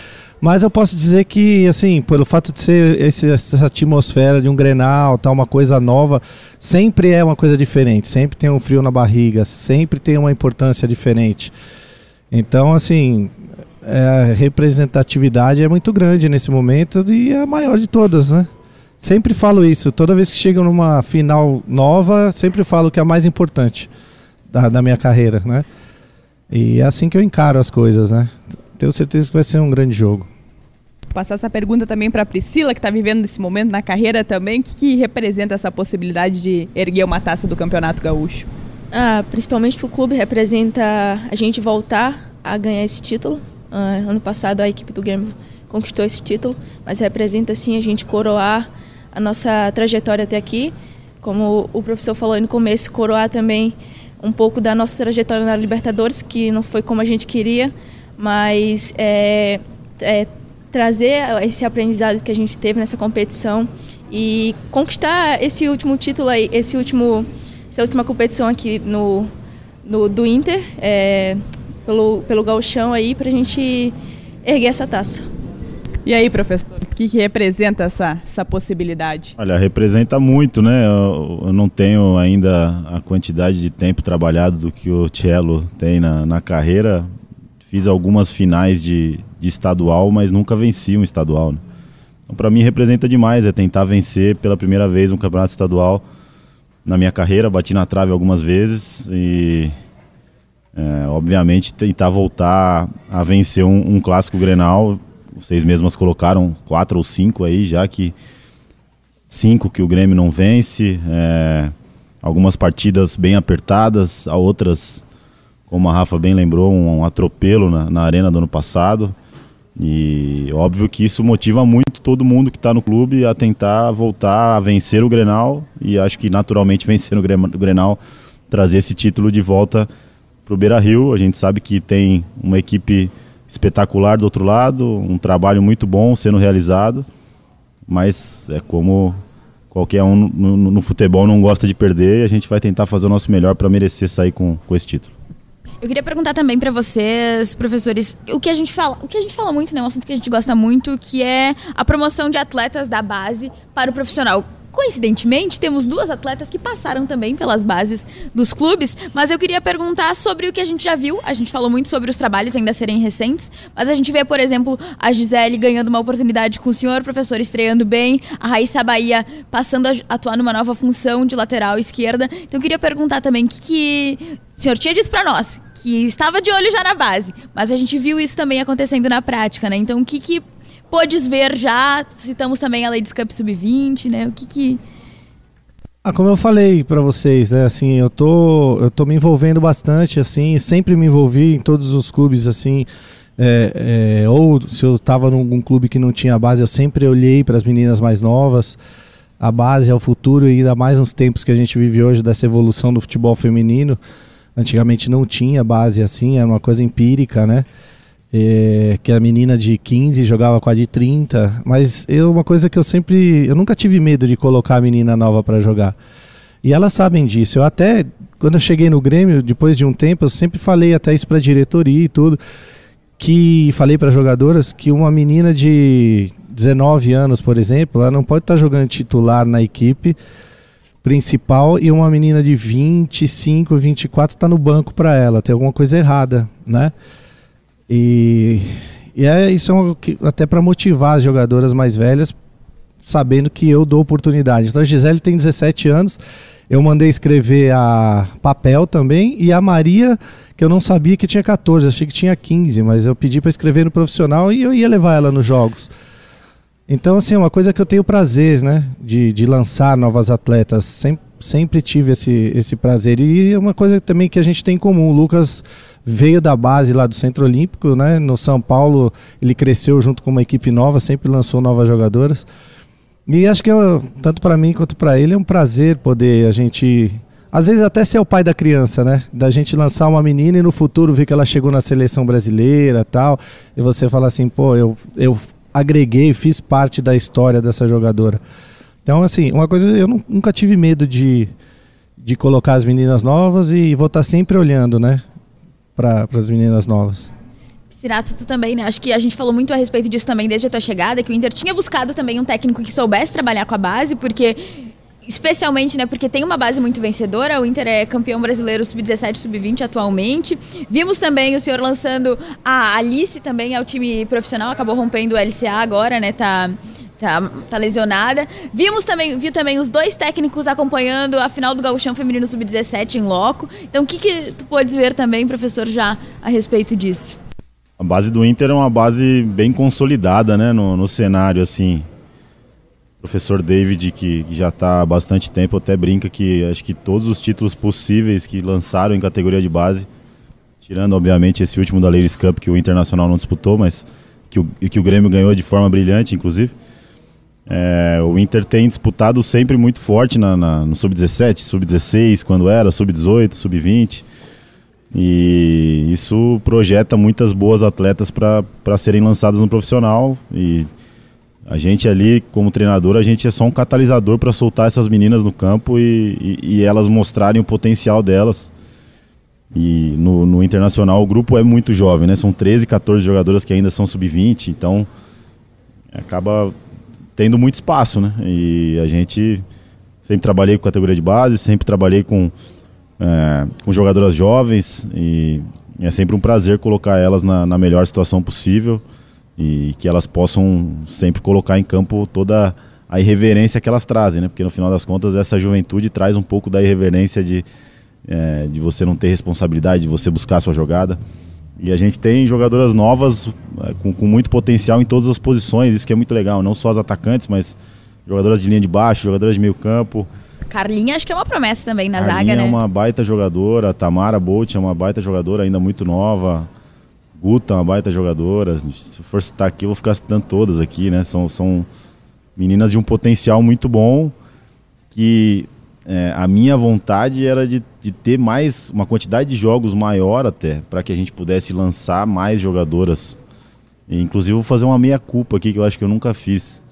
Mas eu posso dizer que, assim, pelo fato de ser esse, essa atmosfera de um Grenal, tal, uma coisa nova, sempre é uma coisa diferente, sempre tem um frio na barriga, sempre tem uma importância diferente. Então, assim, é, a representatividade é muito grande nesse momento e é a maior de todas, né? Sempre falo isso, toda vez que chego numa final nova, sempre falo que é a mais importante da, da minha carreira, né? E é assim que eu encaro as coisas, né? Tenho certeza que vai ser um grande jogo. Vou passar essa pergunta também para a Priscila, que está vivendo esse momento na carreira também. O que, que representa essa possibilidade de erguer uma taça do Campeonato Gaúcho? Ah, principalmente para o clube, representa a gente voltar a ganhar esse título. Uh, ano passado a equipe do Grêmio conquistou esse título, mas representa sim a gente coroar a nossa trajetória até aqui. Como o professor falou no começo, coroar também um pouco da nossa trajetória na Libertadores, que não foi como a gente queria, mas é, é, trazer esse aprendizado que a gente teve nessa competição e conquistar esse último título aí, esse último, essa última competição aqui no, no do Inter, é, pelo, pelo galchão aí, para a gente erguer essa taça. E aí, professor, o que, que representa essa, essa possibilidade? Olha, representa muito, né? Eu, eu, não tenho ainda a quantidade de tempo trabalhado do que o Cello tem na, na carreira. Fiz algumas finais de, de estadual, mas nunca venci um estadual. Né? Então, para mim, representa demais. É tentar vencer pela primeira vez um campeonato estadual na minha carreira. Bati na trave algumas vezes e, é, obviamente, tentar voltar a vencer um, um clássico Grenal vocês mesmas colocaram quatro ou cinco aí, já que cinco que o Grêmio não vence, é, algumas partidas bem apertadas, a outras, como a Rafa bem lembrou, um, um atropelo na, na, arena do ano passado. E óbvio que isso motiva muito todo mundo que está no clube a tentar voltar a vencer o Grenal e acho que naturalmente [LAUGHS] vencer o Grenal trazer esse título de volta para o Beira Rio. A gente sabe que tem uma equipe espetacular do outro lado, um trabalho muito bom sendo realizado, mas é como qualquer um no, no, no futebol não gosta de perder e a gente vai tentar fazer o nosso melhor para merecer sair com, com esse título. Eu queria perguntar também para vocês, professores, o que a gente fala, o que a gente fala muito, né, um assunto que a gente gosta muito, que é a promoção de atletas da base para o profissional. Coincidentemente, temos duas atletas que passaram também pelas bases dos clubes, mas eu queria perguntar sobre o que a gente já viu. A gente falou muito sobre os trabalhos ainda serem recentes, mas a gente vê, por exemplo, a Gisele ganhando uma oportunidade com o senhor professor estreando bem, a Raíssa Bahia passando a atuar numa nova função de lateral esquerda. Então eu queria perguntar também o que, que o senhor tinha dito para nós, que estava de olho já na base, mas a gente viu isso também acontecendo na prática, né? Então o que, que pôdes ver já? Citamos também a Ladies Cup Sub-20, né? O que que... Ah, como eu falei para vocês, né, assim, eu tô, eu tô me envolvendo bastante, assim, sempre me envolvi em todos os clubes, assim, é, é, ou se eu estava num clube que não tinha base, eu sempre olhei para as meninas mais novas, a base é o futuro e ainda mais nos tempos que a gente vive hoje dessa evolução do futebol feminino, antigamente não tinha base assim, era uma coisa empírica, né, é, que a menina de 15 jogava com a de 30, mas eu uma coisa que eu sempre, eu nunca tive medo de colocar a menina nova para jogar. E elas sabem disso. Eu até quando eu cheguei no Grêmio, depois de um tempo, eu sempre falei até isso para diretoria e tudo, que falei para jogadoras que uma menina de 19 anos, por exemplo, ela não pode estar tá jogando titular na equipe principal e uma menina de 25, 24 está no banco para ela, tem alguma coisa errada, né? E, e é isso é um, até para motivar as jogadoras mais velhas, sabendo que eu dou oportunidade. Então a Gisele tem 17 anos, eu mandei escrever a papel também, e a Maria, que eu não sabia que tinha 14, achei que tinha 15, mas eu pedi para escrever no profissional e eu ia levar ela nos jogos. Então, assim, é uma coisa que eu tenho prazer, né? De, de lançar novas atletas. Sempre, sempre tive esse, esse prazer. E é uma coisa também que a gente tem em comum. O Lucas veio da base lá do Centro Olímpico, né? No São Paulo ele cresceu junto com uma equipe nova, sempre lançou novas jogadoras. E acho que eu, tanto para mim quanto para ele é um prazer poder a gente às vezes até ser o pai da criança, né? Da gente lançar uma menina e no futuro ver que ela chegou na seleção brasileira, tal, e você fala assim, pô, eu eu agreguei, fiz parte da história dessa jogadora. Então, assim, uma coisa eu nunca tive medo de de colocar as meninas novas e vou estar sempre olhando, né? para as meninas novas. Sirato, tu também, né? Acho que a gente falou muito a respeito disso também desde a tua chegada, que o Inter tinha buscado também um técnico que soubesse trabalhar com a base, porque especialmente, né, porque tem uma base muito vencedora. O Inter é campeão brasileiro sub-17, sub-20 atualmente. Vimos também o senhor lançando a Alice também ao time profissional, acabou rompendo o LCA agora, né? Tá tá, tá lesionada. Vimos também, viu também os dois técnicos acompanhando a final do Gauchão Feminino Sub-17 em loco. Então, o que, que tu podes ver também, professor, já a respeito disso? A base do Inter é uma base bem consolidada, né, no, no cenário, assim. Professor David, que, que já está há bastante tempo, até brinca que acho que todos os títulos possíveis que lançaram em categoria de base, tirando, obviamente, esse último da Ladies Cup que o Internacional não disputou, mas que o, que o Grêmio ganhou de forma brilhante, inclusive. É, o Inter tem disputado sempre muito forte na, na no Sub-17, Sub-16, quando era, Sub-18, Sub-20. E isso projeta muitas boas atletas para serem lançadas no profissional. E a gente ali, como treinador, a gente é só um catalisador para soltar essas meninas no campo e, e, e, elas mostrarem o potencial delas. E no, no, internacional o grupo é muito jovem, né? São 13, 14 jogadoras que ainda são sub-20, então acaba tendo muito espaço, né? E a gente sempre trabalhei com categoria de base, sempre trabalhei com, é, com jogadoras jovens e é sempre um prazer colocar elas na, na melhor situação possível e que elas possam sempre colocar em campo toda a irreverência que elas trazem, né? Porque no final das contas essa juventude traz um pouco da irreverência de, é, de você não ter responsabilidade, de você buscar a sua jogada. E a gente tem jogadoras novas é, com, com, muito potencial em todas as posições, isso que é muito legal, não só as atacantes, mas jogadoras de linha de baixo, jogadoras de meio campo. Carlinha acho que é uma promessa também na Carlinha zaga, né? é uma baita jogadora, Tamara Bolt é uma baita jogadora, ainda muito nova. Guta é uma baita jogadora. Se for citar aqui, eu vou ficar citando todas aqui, né? São, são meninas de um potencial muito bom que é, a minha vontade era de, de ter mais, uma quantidade de jogos maior até, para que a gente pudesse lançar mais jogadoras. E, inclusive, vou fazer uma meia-culpa aqui que eu acho que eu nunca fiz.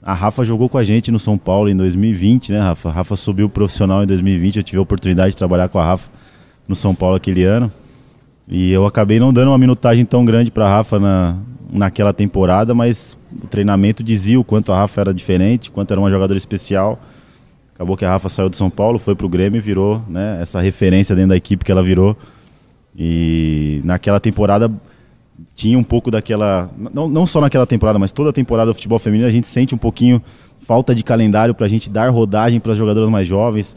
A Rafa jogou com a gente no São Paulo em 2020, né, Rafa? A Rafa subiu profissional em 2020. Eu tive a oportunidade de trabalhar com a Rafa no São Paulo aquele ano. E eu acabei não dando uma minutagem tão grande para Rafa na, naquela temporada, mas o treinamento dizia o quanto a Rafa era diferente, quanto era uma jogadora especial. Acabou que a Rafa saiu do São Paulo, foi para o Grêmio e virou né, essa referência dentro da equipe que ela virou. E naquela temporada tinha um pouco daquela. Não, não só naquela temporada, mas toda a temporada do futebol feminino a gente sente um pouquinho falta de calendário para a gente dar rodagem para as jogadoras mais jovens.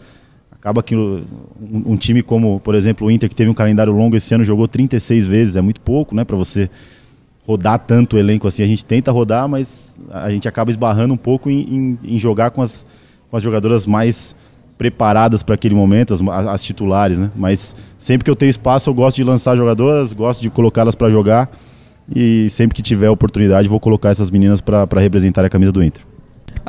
Acaba que um, um, time como, por exemplo, o Inter, que teve um calendário longo esse ano, jogou 36 vezes, é muito pouco, né, para você rodar tanto o elenco assim. A gente tenta rodar, mas a gente acaba esbarrando um pouco em, em, em jogar com as, com as jogadoras mais preparadas para aquele momento, as, as, titulares, né? Mas sempre que eu tenho espaço, eu gosto de lançar jogadoras, gosto de colocá-las para jogar e sempre que tiver oportunidade, vou colocar essas meninas para representar a camisa do Inter.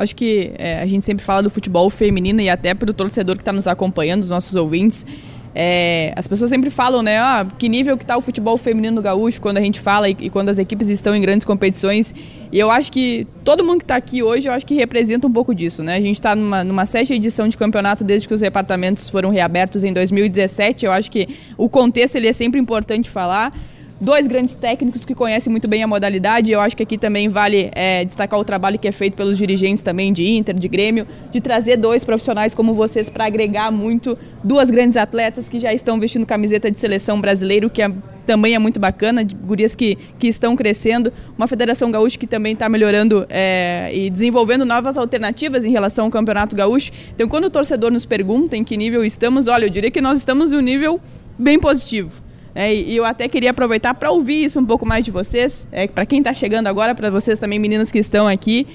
Acho que é, a gente sempre fala do futebol feminino e até para o torcedor que está nos acompanhando, os nossos ouvintes. É, as pessoas sempre falam, né? Ah, que nível que está o futebol feminino no gaúcho quando a gente fala e, e, quando as equipes estão em grandes competições. E eu acho que todo mundo que está aqui hoje, eu acho que representa um pouco disso, né? A gente está numa, numa sétima edição de campeonato desde que os departamentos foram reabertos em 2017. Eu acho que o contexto ele é sempre importante falar dois grandes técnicos que conhecem muito bem a modalidade. Eu acho que aqui também vale é, destacar o trabalho que é feito pelos dirigentes também de Inter, de Grêmio, de trazer dois profissionais como vocês para agregar muito duas grandes atletas que já estão vestindo camiseta de seleção brasileiro, que é, também é muito bacana, de gurias que, que estão crescendo, uma federação gaúcha que também está melhorando é, e desenvolvendo novas alternativas em relação ao campeonato gaúcho. Então, quando o torcedor nos pergunta em que nível estamos, olha, eu diria que nós estamos em um nível bem positivo. É, e eu até queria aproveitar para ouvir isso um pouco mais de vocês, é, para quem está chegando agora, para vocês também, meninas que estão aqui,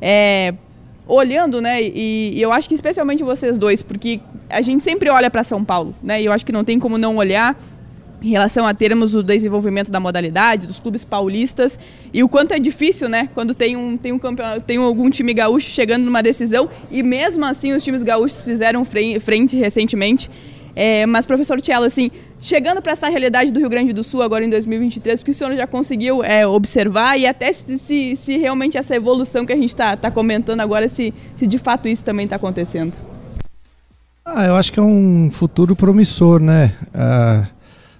é, olhando, né? E, e, eu acho que especialmente vocês dois, porque a gente sempre olha para São Paulo, né? E eu acho que não tem como não olhar em relação a termos o desenvolvimento da modalidade, dos clubes paulistas, e o quanto é difícil, né? Quando tem um, tem um campeonato, tem algum time gaúcho chegando numa decisão, e mesmo assim os times gaúchos fizeram frente recentemente. É, mas, professor Tielo, assim, chegando para essa realidade do Rio Grande do Sul agora em 2023, o que o senhor já conseguiu é, observar e até se, se, se, realmente essa evolução que a gente está tá comentando agora, se, se de fato isso também está acontecendo? Ah, eu acho que é um futuro promissor, né? A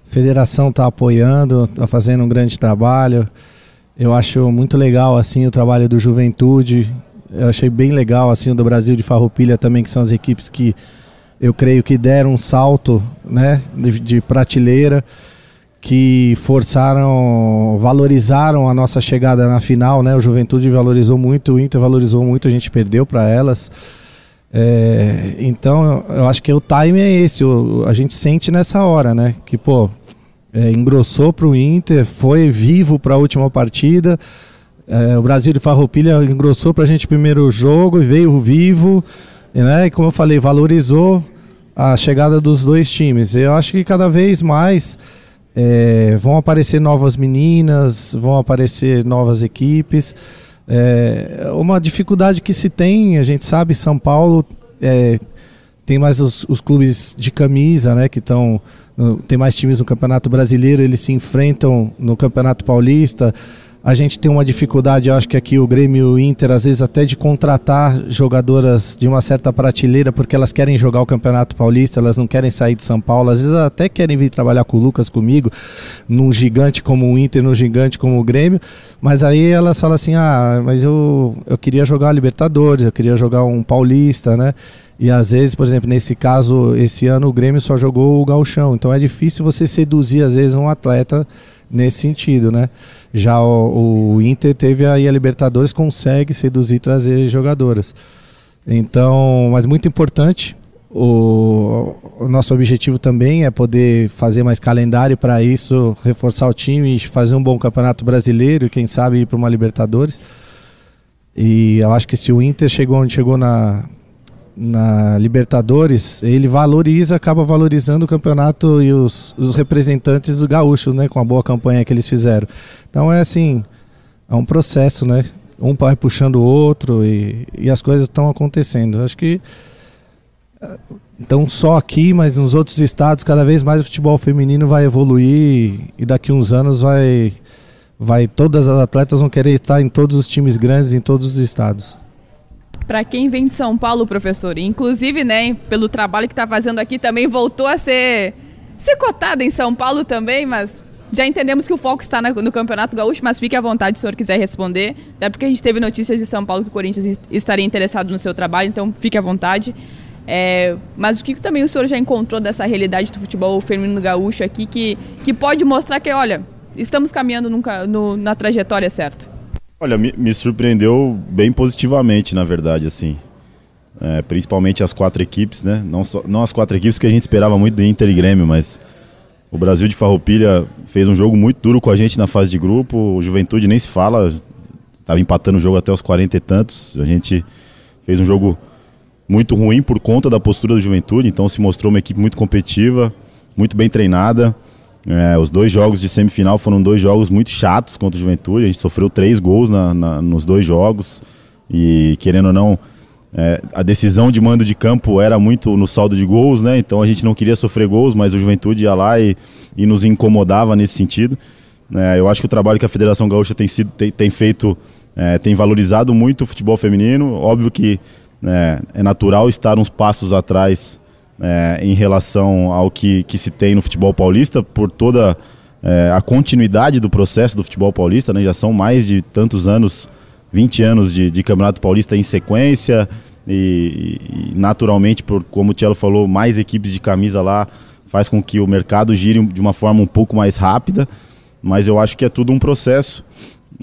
federação está apoiando, está fazendo um grande trabalho. Eu acho muito legal assim o trabalho do Juventude. Eu achei bem legal assim o do Brasil de Farroupilha também, que são as equipes que eu creio que deram um salto né, de, de prateleira, que forçaram, valorizaram a nossa chegada na final. Né? O Juventude valorizou muito, o Inter valorizou muito, a gente perdeu para elas. É, então eu acho que o time é esse, o, a gente sente nessa hora, né? Que pô, é, engrossou para o Inter, foi vivo para a última partida. É, o Brasil de Farroupilha engrossou para a gente primeiro jogo e veio vivo, né? E como eu falei, valorizou a chegada dos dois times. Eu acho que cada vez mais é, vão aparecer novas meninas, vão aparecer novas equipes. É, uma dificuldade que se tem, a gente sabe, São Paulo é, tem mais os, os clubes de camisa, né, que estão tem mais times no Campeonato Brasileiro, eles se enfrentam no Campeonato Paulista. A gente tem uma dificuldade, acho que aqui o Grêmio Inter, às vezes até de contratar jogadoras de uma certa prateleira, porque elas querem jogar o Campeonato Paulista, elas não querem sair de São Paulo, às vezes até querem vir trabalhar com o Lucas, comigo, num gigante como o Inter, num gigante como o Grêmio, mas aí elas falam assim, ah, mas eu, eu queria jogar a Libertadores, eu queria jogar um Paulista, né? E às vezes, por exemplo, nesse caso, esse ano o Grêmio só jogou o Galchão, então é difícil você seduzir às vezes um atleta nesse sentido, né? Já o, o Inter teve aí a Libertadores, consegue seduzir e trazer jogadoras. Então, mas muito importante, o, o, nosso objetivo também é poder fazer mais calendário para isso, reforçar o time, fazer um bom campeonato brasileiro quem sabe ir para uma Libertadores. E eu acho que se o Inter chegou onde chegou na, na Libertadores, ele valoriza, acaba valorizando o campeonato e os, os representantes do gaúchos, né, com a boa campanha que eles fizeram. Então é assim, é um processo, né? Um vai puxando o outro e, e as coisas estão acontecendo. Acho que então só aqui, mas nos outros estados cada vez mais o futebol feminino vai evoluir e daqui uns anos vai vai todas as atletas vão querer estar em todos os times grandes em todos os estados. Para quem vem de São Paulo, professor, inclusive, né, pelo trabalho que está fazendo aqui, também voltou a ser, ser cotada em São Paulo também, mas já entendemos que o foco está no Campeonato Gaúcho, mas fique à vontade se o senhor quiser responder, até porque a gente teve notícias de São Paulo que o Corinthians estaria interessado no seu trabalho, então fique à vontade. É, mas o que também o senhor já encontrou dessa realidade do futebol feminino gaúcho aqui que, que pode mostrar que, olha, estamos caminhando no, na trajetória certa? Olha, me, me, surpreendeu bem positivamente, na verdade, assim. É, principalmente as quatro equipes, né? Não, só, não as quatro equipes que a gente esperava muito do Inter e Grêmio, mas o Brasil de Farroupilha fez um jogo muito duro com a gente na fase de grupo. O Juventude nem se fala, estava empatando o jogo até os 40 e tantos. A gente fez um jogo muito ruim por conta da postura do Juventude, então se mostrou uma equipe muito competitiva, muito bem treinada. É, os dois jogos de semifinal foram dois jogos muito chatos contra o Juventude. A gente sofreu três gols na, na, nos dois jogos. E querendo ou não, é, a decisão de mando de campo era muito no saldo de gols, né? Então a gente não queria sofrer gols, mas o Juventude ia lá e, e nos incomodava nesse sentido. É, eu acho que o trabalho que a Federação Gaúcha tem, sido, tem, tem feito, é, tem valorizado muito o futebol feminino. Óbvio que é, é natural estar uns passos atrás é, em relação ao que, que se tem no futebol paulista, por toda é, a continuidade do processo do futebol paulista, né? já são mais de tantos anos, 20 anos de, de Campeonato Paulista em sequência, e, e, naturalmente, por como o Tielo falou, mais equipes de camisa lá faz com que o mercado gire de uma forma um pouco mais rápida, mas eu acho que é tudo um processo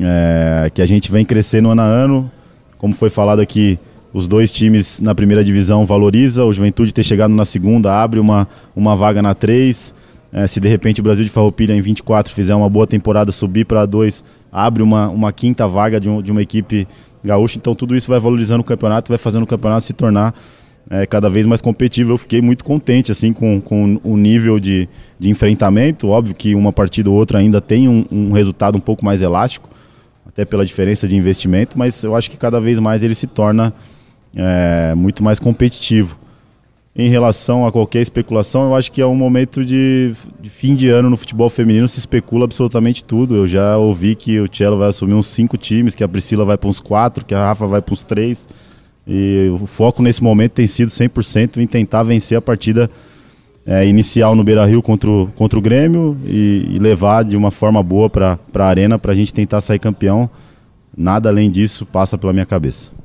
é, que a gente vem crescendo ano a ano, como foi falado aqui, os dois times na primeira divisão valoriza, o Juventude ter chegado na segunda abre uma, uma vaga na 3. É, se de repente o Brasil de Farroupilha em 24 fizer uma boa temporada, subir para 2, abre uma, uma quinta vaga de, um, de uma equipe gaúcha. Então tudo isso vai valorizando o campeonato, vai fazendo o campeonato se tornar é, cada vez mais competitivo. Eu fiquei muito contente assim com, com o nível de, de enfrentamento. Óbvio que uma partida ou outra ainda tem um, um resultado um pouco mais elástico, até pela diferença de investimento, mas eu acho que cada vez mais ele se torna é, muito mais competitivo. Em relação a qualquer especulação, eu acho que é um momento de, de, fim de ano no futebol feminino, se especula absolutamente tudo. Eu já ouvi que o Cello vai assumir uns cinco times, que a Priscila vai para uns quatro, que a Rafa vai para uns três. E o foco nesse momento tem sido 100% em tentar vencer a partida é, inicial no Beira Rio contra o, contra o Grêmio e, e levar de uma forma boa para a arena para a gente tentar sair campeão. Nada além disso passa pela minha cabeça.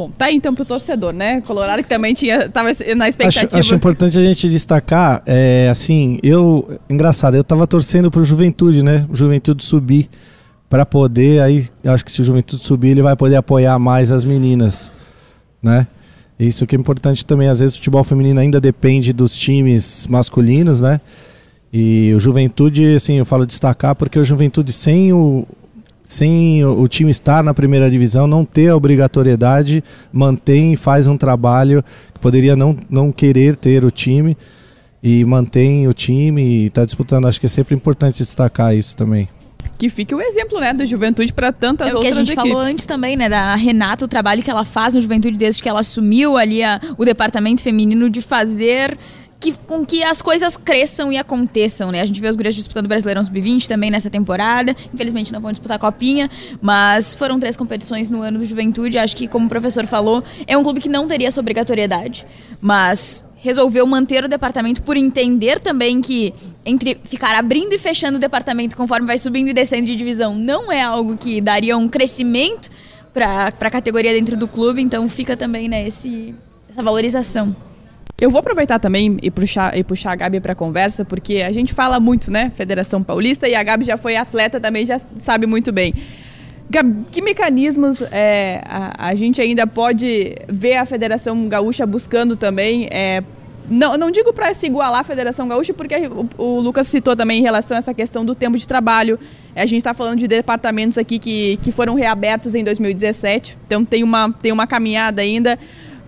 Bom, tá aí então pro torcedor, né? Colorado que também tinha, tava na expectativa. Acho, acho importante a gente destacar, é, assim, eu, engraçado, eu tava torcendo pro Juventude, né? O Juventude subir para poder, aí, acho que se o Juventude subir, ele vai poder apoiar mais as meninas, né? Isso que é importante também, às vezes o futebol feminino ainda depende dos times masculinos, né? E o Juventude, assim, eu falo destacar porque o Juventude sem o, sem o time estar na primeira divisão, não ter a obrigatoriedade, mantém e faz um trabalho que poderia não, não querer ter o time e mantém o time e está disputando. Acho que é sempre importante destacar isso também. que fique o exemplo, né, da juventude para tantas é o que outras a gente equipes. falou antes também, né, da Renata, o trabalho que ela faz no Juventude desde que ela assumiu ali a, o departamento feminino de fazer que, com que as coisas cresçam e aconteçam, né? A gente vê os gurias disputando o Brasileirão Sub-20 também nessa temporada. Infelizmente não vão disputar a Copinha, mas foram três competições no ano do Juventude. Acho que, como o professor falou, é um clube que não teria essa obrigatoriedade, mas resolveu manter o departamento por entender também que entre ficar abrindo e fechando o departamento conforme vai subindo e descendo de divisão não é algo que daria um crescimento para a categoria dentro do clube, então fica também né, esse, essa valorização. Eu vou aproveitar também e puxar, e puxar a Gabi para conversa, porque a gente fala muito, né? Federação Paulista, e a Gabi já foi atleta também, já sabe muito bem. Gabi, que mecanismos é, a, a, gente ainda pode ver a Federação Gaúcha buscando também? É, não, não digo para se igualar à Federação Gaúcha, porque o, o, Lucas citou também em relação a essa questão do tempo de trabalho. A gente está falando de departamentos aqui que, que foram reabertos em 2017, então tem uma, tem uma caminhada ainda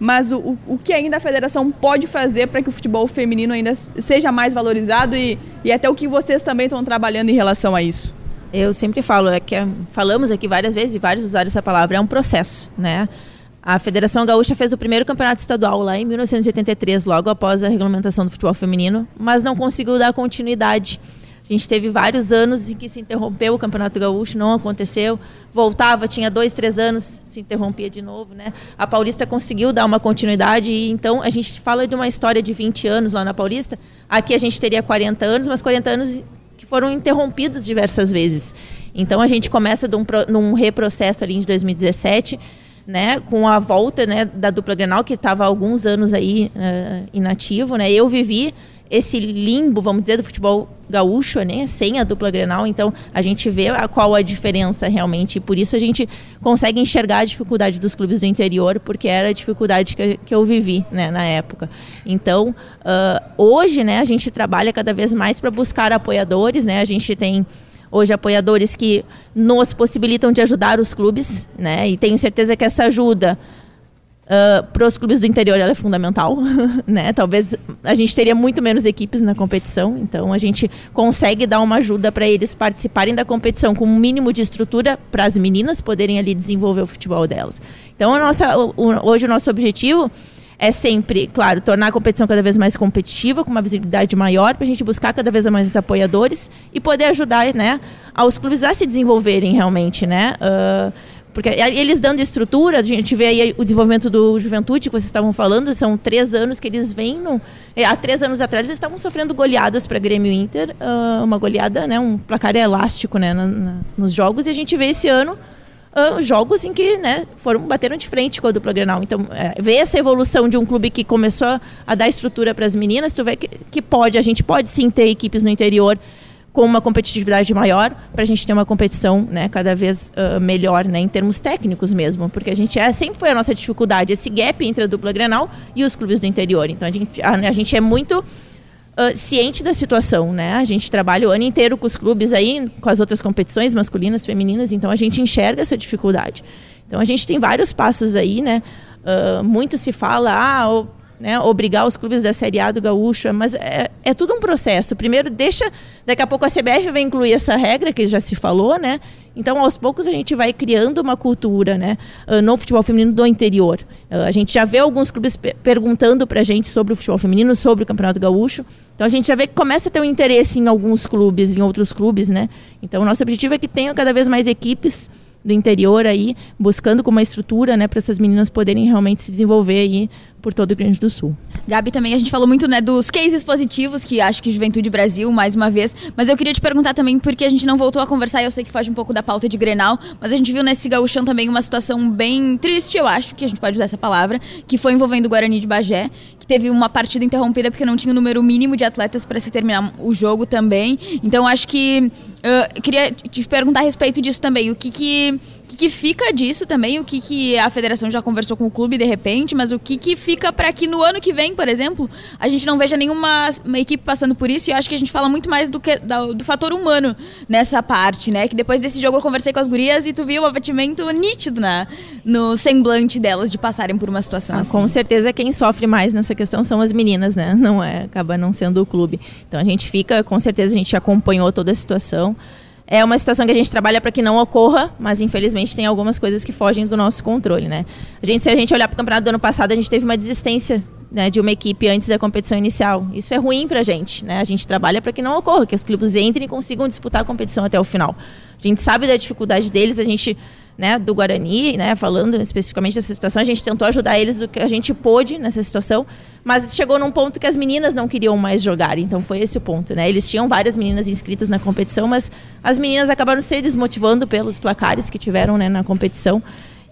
mas o, o que ainda a federação pode fazer para que o futebol feminino ainda seja mais valorizado e, e até o que vocês também estão trabalhando em relação a isso? Eu sempre falo, é que falamos aqui várias vezes e vários usaram essa palavra, é um processo, né? A Federação Gaúcha fez o primeiro campeonato estadual lá em 1983, logo após a regulamentação do futebol feminino, mas não conseguiu dar continuidade a gente teve vários anos em que se interrompeu o Campeonato Gaúcho, não aconteceu. Voltava, tinha dois, três anos, se interrompia de novo. Né? A Paulista conseguiu dar uma continuidade, e então a gente fala de uma história de 20 anos lá na Paulista. Aqui a gente teria 40 anos, mas 40 anos que foram interrompidos diversas vezes. Então a gente começa num, reprocesso ali em 2017. Né, com a volta né, da dupla Grenal, que estava alguns anos aí uh, inativo. Né, eu vivi esse limbo, vamos dizer, do futebol gaúcho, né, sem a dupla Grenal, então a gente vê a, qual a diferença realmente, e por isso a gente consegue enxergar a dificuldade dos clubes do interior, porque era a dificuldade que, que eu vivi, né, na época. Então, uh, hoje, né, a gente trabalha cada vez mais para buscar apoiadores, né, a gente tem hoje apoiadores que nos possibilitam de ajudar os clubes, né, e tenho certeza que essa ajuda Uh, para os clubes do interior ela é fundamental, [LAUGHS] né? Talvez a gente teria muito menos equipes na competição, então a gente consegue dar uma ajuda para eles participarem da competição com um mínimo de estrutura para as meninas poderem ali desenvolver o futebol delas. Então a nossa, o, hoje o nosso objetivo é sempre, claro, tornar a competição cada vez mais competitiva, com uma visibilidade maior, para a gente buscar cada vez mais apoiadores e poder ajudar, né, aos clubes a se desenvolverem realmente, né? Uh, porque eles dando estrutura, a gente vê aí o desenvolvimento do Juventude, que vocês estavam falando, são três anos que eles vêm. No, é, há três anos atrás eles estavam sofrendo goleadas para Grêmio Inter, uh, uma goleada, né, um placar elástico né, na, na, nos jogos, e a gente vê esse ano uh, jogos em que né, foram bateram de frente com a dupla Grenal. Então, é, ver essa evolução de um clube que começou a dar estrutura para as meninas, tu vê que, que pode, a gente pode sim ter equipes no interior com uma competitividade maior para a gente ter uma competição né, cada vez uh, melhor né, em termos técnicos mesmo, porque a gente é, sempre foi a nossa dificuldade esse gap entre a dupla Grenal e os clubes do interior. Então a gente, a, a gente é muito uh, ciente da situação, né? A gente trabalha o ano inteiro com os clubes aí, com as outras competições masculinas, femininas, então a gente enxerga essa dificuldade. Então a gente tem vários passos aí, né? Uh, muito se fala, ah, né, obrigar os clubes da Série A do Gaúcho, mas é, é tudo um processo. Primeiro, deixa, daqui a pouco a CBF vai incluir essa regra que já se falou, né? Então, aos poucos, a gente vai criando uma cultura né, ah, no futebol feminino do interior. Ah, a gente já vê alguns clubes perguntando para a gente sobre o futebol feminino, sobre o Campeonato Gaúcho. Então, a gente já vê que começa a ter um interesse em alguns clubes, em outros clubes, né? Então, o nosso objetivo é que tenham cada vez mais equipes do interior aí, buscando com uma estrutura, né, para essas meninas poderem realmente se desenvolver aí por todo o Grande do Sul. Gabi, também a gente falou muito né, dos cases positivos, que acho que Juventude Brasil, mais uma vez, mas eu queria te perguntar também, porque a gente não voltou a conversar, eu sei que foge um pouco da pauta de Grenal, mas a gente viu nesse gauchão também uma situação bem triste, eu acho, que a gente pode usar essa palavra, que foi envolvendo o Guarani de Bagé, teve uma partida interrompida porque não tinha o número mínimo de atletas para se terminar o jogo também. Então acho que uh, queria te perguntar a respeito disso também, o que que que, que fica disso também? O que, que a federação já conversou com o clube de repente, mas o que, que fica para que no ano que vem, por exemplo, a gente não veja nenhuma equipe passando por isso? E eu acho que a gente fala muito mais do que do, do fator humano nessa parte, né? Que depois desse jogo eu conversei com as gurias e tu viu o abatimento nítido na, no semblante delas de passarem por uma situação ah, assim. Com certeza quem sofre mais nessa questão são as meninas, né? Não é, acaba não sendo o clube. Então a gente fica, com certeza a gente acompanhou toda a situação. É uma situação que a gente trabalha para que não ocorra, mas infelizmente tem algumas coisas que fogem do nosso controle, né? A gente, se a gente olhar para o campeonato do ano passado, a gente teve uma desistência né, de uma equipe antes da competição inicial. Isso é ruim para a gente, né? A gente trabalha para que não ocorra, que os clubes entrem e consigam disputar a competição até o final. A gente sabe da dificuldade deles, a gente né, do Guarani, né, falando especificamente dessa situação, a gente tentou ajudar eles o que a gente pôde nessa situação, mas chegou num ponto que as meninas não queriam mais jogar, então foi esse o ponto, né? Eles tinham várias meninas inscritas na competição, mas as meninas acabaram se desmotivando pelos placares que tiveram, né, na competição.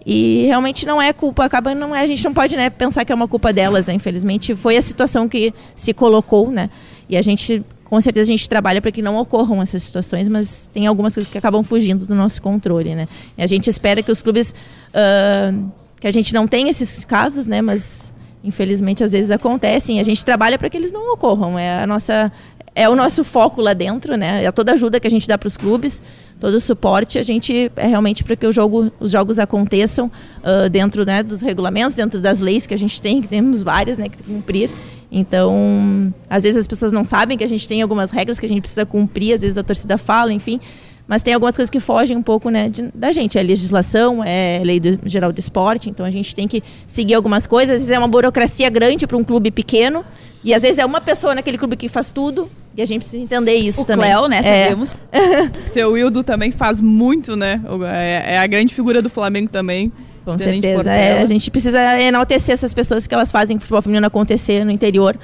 E realmente não é culpa, acaba não é, a gente não pode, né, pensar que é uma culpa delas, né? infelizmente foi a situação que se colocou, né? E a gente com certeza a gente trabalha para que não ocorram essas situações, mas tem algumas coisas que acabam fugindo do nosso controle, né? E a gente espera que os clubes uh, que a gente não tenha esses casos, né? Mas infelizmente às vezes acontecem. A gente trabalha para que eles não ocorram. É a nossa é o nosso foco lá dentro, né? É toda ajuda que a gente dá para os clubes, todo o suporte, a gente é realmente para que jogo, os jogos aconteçam uh, dentro né, dos regulamentos, dentro das leis que a gente tem, que temos várias, né, que cumprir. Então, às vezes as pessoas não sabem que a gente tem algumas regras que a gente precisa cumprir, às vezes a torcida fala, enfim. Mas tem algumas coisas que fogem um pouco né, de, da gente. É legislação, é lei do, geral do esporte, então a gente tem que seguir algumas coisas. Às vezes é uma burocracia grande para um clube pequeno, e às vezes é uma pessoa naquele clube que faz tudo, e a gente precisa entender isso o também. Cléo, né? É. Sabemos. [LAUGHS] Seu Wildo também faz muito, né? É, é a grande figura do Flamengo também. Com certeza. É, a gente precisa enaltecer essas pessoas que elas fazem o futebol feminino acontecer no interior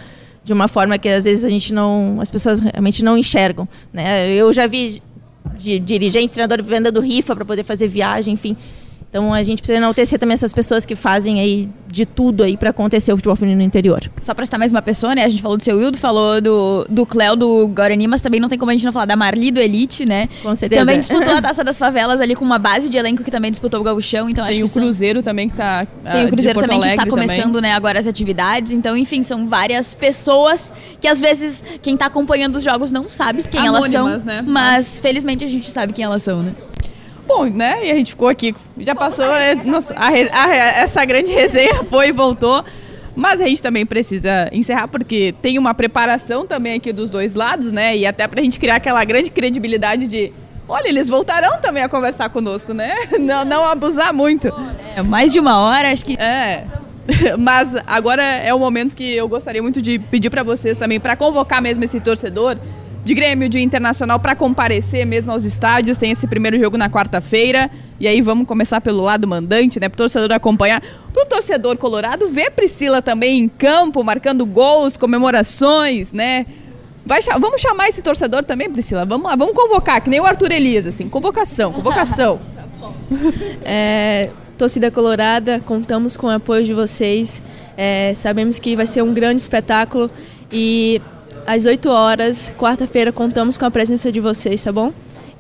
de uma forma que às vezes a gente não, as pessoas realmente não enxergam, né? Eu já vi dirigente, treinador vendendo rifa para poder fazer viagem, enfim. Então a gente precisa enaltecer também essas pessoas que fazem aí de tudo aí para acontecer o futebol feminino no interior. Só pra citar mais uma pessoa, né? A gente falou do seu Wildo, falou do, do Cléo do Guarani, mas também não tem como a gente não falar da Marli do Elite, né? Com certeza. Também disputou a Taça das Favelas ali com uma base de elenco que também disputou o Gauchão, então acho Tem que o são- Cruzeiro também que tá. Tem o Cruzeiro também que está começando, também. né, agora as atividades. Então, enfim, são várias pessoas que às vezes quem tá acompanhando os jogos não sabe quem elas Anônimas, são. né? Mas felizmente a gente sabe quem elas são, né? Bom, né? E a gente ficou aqui. Já passou. é, nossa, a a re- essa grande [LAUGHS] resenha foi e voltou. Mas a gente também precisa encerrar, porque tem uma preparação também aqui dos dois lados, né? E até pra gente criar aquela grande credibilidade de. Olha, eles voltarão também a conversar conosco, né? [LAUGHS] Não, não abusar muito. É, mais de uma hora, acho que. É. [LAUGHS] Mas agora é o momento que eu gostaria muito de pedir para vocês também para convocar mesmo esse torcedor de Grêmio, de Internacional para comparecer mesmo aos estádios. Tem esse primeiro jogo na quarta-feira. E aí vamos começar pelo lado mandante, né? Pro torcedor acompanhar. Pro torcedor colorado ver Priscila também em campo, marcando gols, comemorações, né? Vai, vamos chamar esse torcedor também, Priscila? Vamos lá, vamos convocar, que nem o Arthur Elias, assim. Convocação, convocação. [LAUGHS] É, torcida colorada, contamos com o apoio de vocês. É, sabemos que vai ser um grande espetáculo e às 8 horas, quarta-feira, contamos com a presença de vocês, tá bom?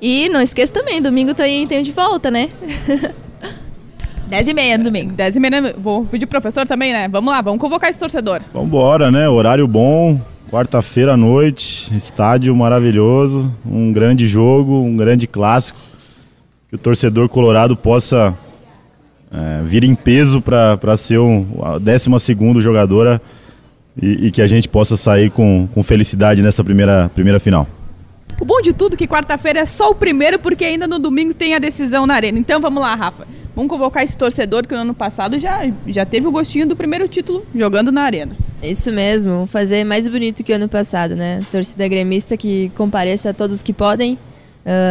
E não esqueça também, domingo tem, tem de volta, né? [LAUGHS] 10 e meia no domingo. 10 e meia, vou pedir pro professor também, né? Vamos lá, vamos convocar esse torcedor. Vambora, né? Horário bom, quarta-feira à noite, estádio maravilhoso, um grande jogo, um grande clássico. Que o torcedor colorado possa é, vir em peso para ser um, a 12 jogadora e, e que a gente possa sair com, com felicidade nessa primeira, primeira final. O bom de tudo é que quarta-feira é só o primeiro, porque ainda no domingo tem a decisão na arena. Então vamos lá, Rafa. Vamos convocar esse torcedor que no ano passado já, já teve o gostinho do primeiro título jogando na arena. Isso mesmo, vamos fazer mais bonito que o ano passado, né? Torcida gremista que compareça a todos que podem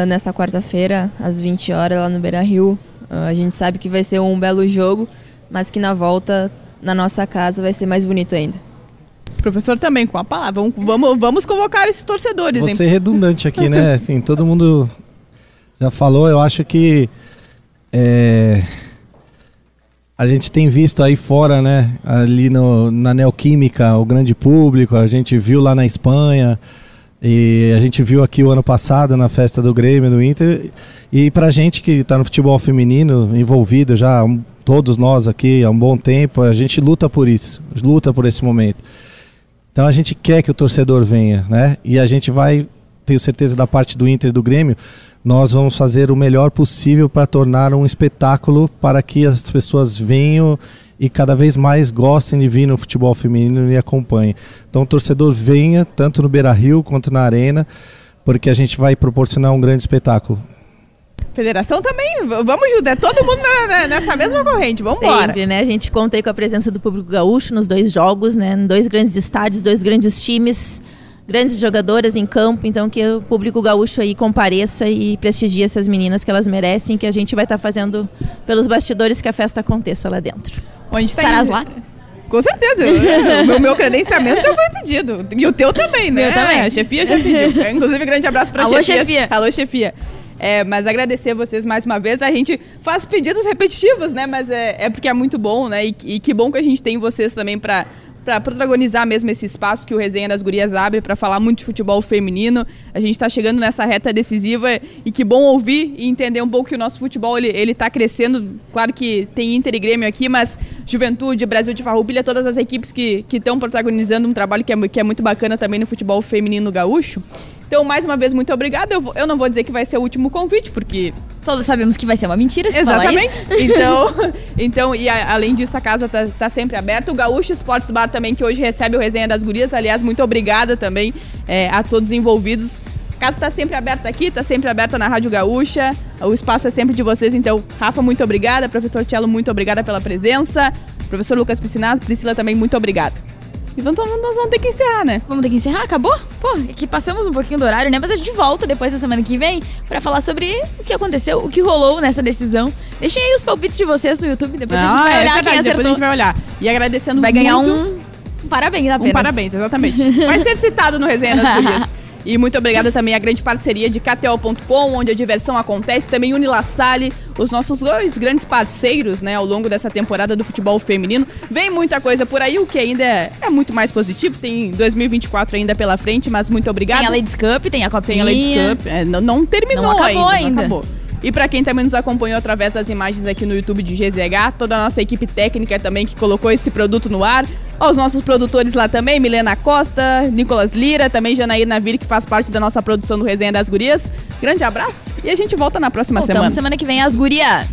nesta quarta-feira, às 20 horas, lá no Beira Rio. a gente sabe que vai ser um belo jogo, mas que na volta, na nossa casa, vai ser mais bonito ainda. Professor também com a palavra. Vamos, vamos, vamos convocar esses torcedores, Vou hein? ser redundante aqui, né? [LAUGHS] Assim, todo mundo já falou, eu acho que é, a gente tem visto aí fora, né? Ali no, na Neoquímica, o grande público, a gente viu lá na Espanha, e a gente viu aqui o ano passado na festa do Grêmio, do Inter. E pra gente que tá no futebol feminino, envolvido já, todos nós aqui há um bom tempo, a gente luta por isso, luta por esse momento. Então a gente quer que o torcedor venha, né? E a gente vai, tenho certeza da parte do Inter e do Grêmio, nós vamos fazer o melhor possível para tornar um espetáculo para que as pessoas venham e cada vez mais gostem de vir no futebol feminino e acompanhem. Então o torcedor venha, tanto no Beira Rio quanto na Arena, porque a gente vai proporcionar um grande espetáculo. Federação também, vamos junto, é todo mundo na- na- nessa mesma corrente, vamos embora. Sempre, né? A gente conta aí com a presença do público gaúcho nos dois jogos, né? Em dois grandes estádios, dois grandes times, grandes jogadoras em campo. Então que o público gaúcho aí compareça e prestigie essas meninas que elas merecem, que a gente vai estar fazendo pelos bastidores que a festa aconteça lá dentro. Onde tá Estarás indo? lá? Com certeza. o meu, meu credenciamento já foi pedido. E o teu também, né? Meu também. A chefia já pediu. Inclusive, grande abraço pra Alô, chefia. chefia. Alô, chefia. É, mas agradecer a vocês mais uma vez. A gente faz pedidos repetitivos, né? Mas é, é porque é muito bom, né? E, e que bom que a gente tem vocês também pra, pra protagonizar mesmo esse espaço que o Resenha das Gurias abre pra falar muito de futebol feminino. A gente tá chegando nessa reta decisiva e que bom ouvir e entender um pouco que o nosso futebol ele, ele tá crescendo. Claro que tem Inter e Grêmio aqui, mas Juventude, Brasil de Farroupilha, todas as equipes que estão protagonizando um trabalho que é, que é muito bacana também no futebol feminino gaúcho. Então, mais uma vez, muito obrigada. Eu, vou- eu não vou dizer que vai ser o último convite, porque Todos sabemos que vai ser uma mentira se. Exatamente. [LAUGHS] Então, então e a- além disso, a casa tá, tá sempre aberta. O Gaúcho Sports Bar também, que hoje recebe o Resenha das Gurias. Aliás, muito obrigada também é, a todos envolvidos. A casa tá sempre aberta aqui, tá sempre aberta na Rádio Gaúcha. O espaço é sempre de vocês. Então, Rafa, muito obrigada. Professor Tchelo, muito obrigada pela presença. Professor Lucas Piscinato, Priscila também, muito obrigada. Então, nós vamos ter que encerrar, né? Vamos ter que encerrar? Acabou? Pô, é que passamos um pouquinho do horário, né? Mas a gente volta depois da semana que vem pra falar sobre o que aconteceu, o que rolou nessa decisão. Deixem aí os palpites de vocês no YouTube, depois a gente vai é olhar verdade, quem depois acertou. a gente vai olhar. E agradecendo Vai ganhar muito... um, um parabéns apenas. Um parabéns, exatamente. Vai ser citado no Resenha das Gurias. [LAUGHS] E muito obrigada também à grande parceria de KTO.com, onde a diversão acontece. Também Unila Salle, os nossos dois grandes parceiros, né, ao longo dessa temporada do futebol feminino. Vem muita coisa por aí, o que ainda é, é muito mais positivo. Tem 2024 ainda pela frente, mas muito obrigada. Tem a Ladies Cup, tem a Copinha. Tem a Ladies Cup. É, não, não terminou Não acabou ainda. ainda. Não acabou. E para quem também nos acompanhou através das imagens aqui no YouTube de GZH, toda a nossa equipe técnica também que colocou esse produto no ar. Aos nossos produtores lá também, Milena Costa, Nicolas Lira, também Janaína Navir, que faz parte da nossa produção do Resenha das Gurias. Grande abraço e a gente volta na próxima Voltamos semana. semana que vem as guria.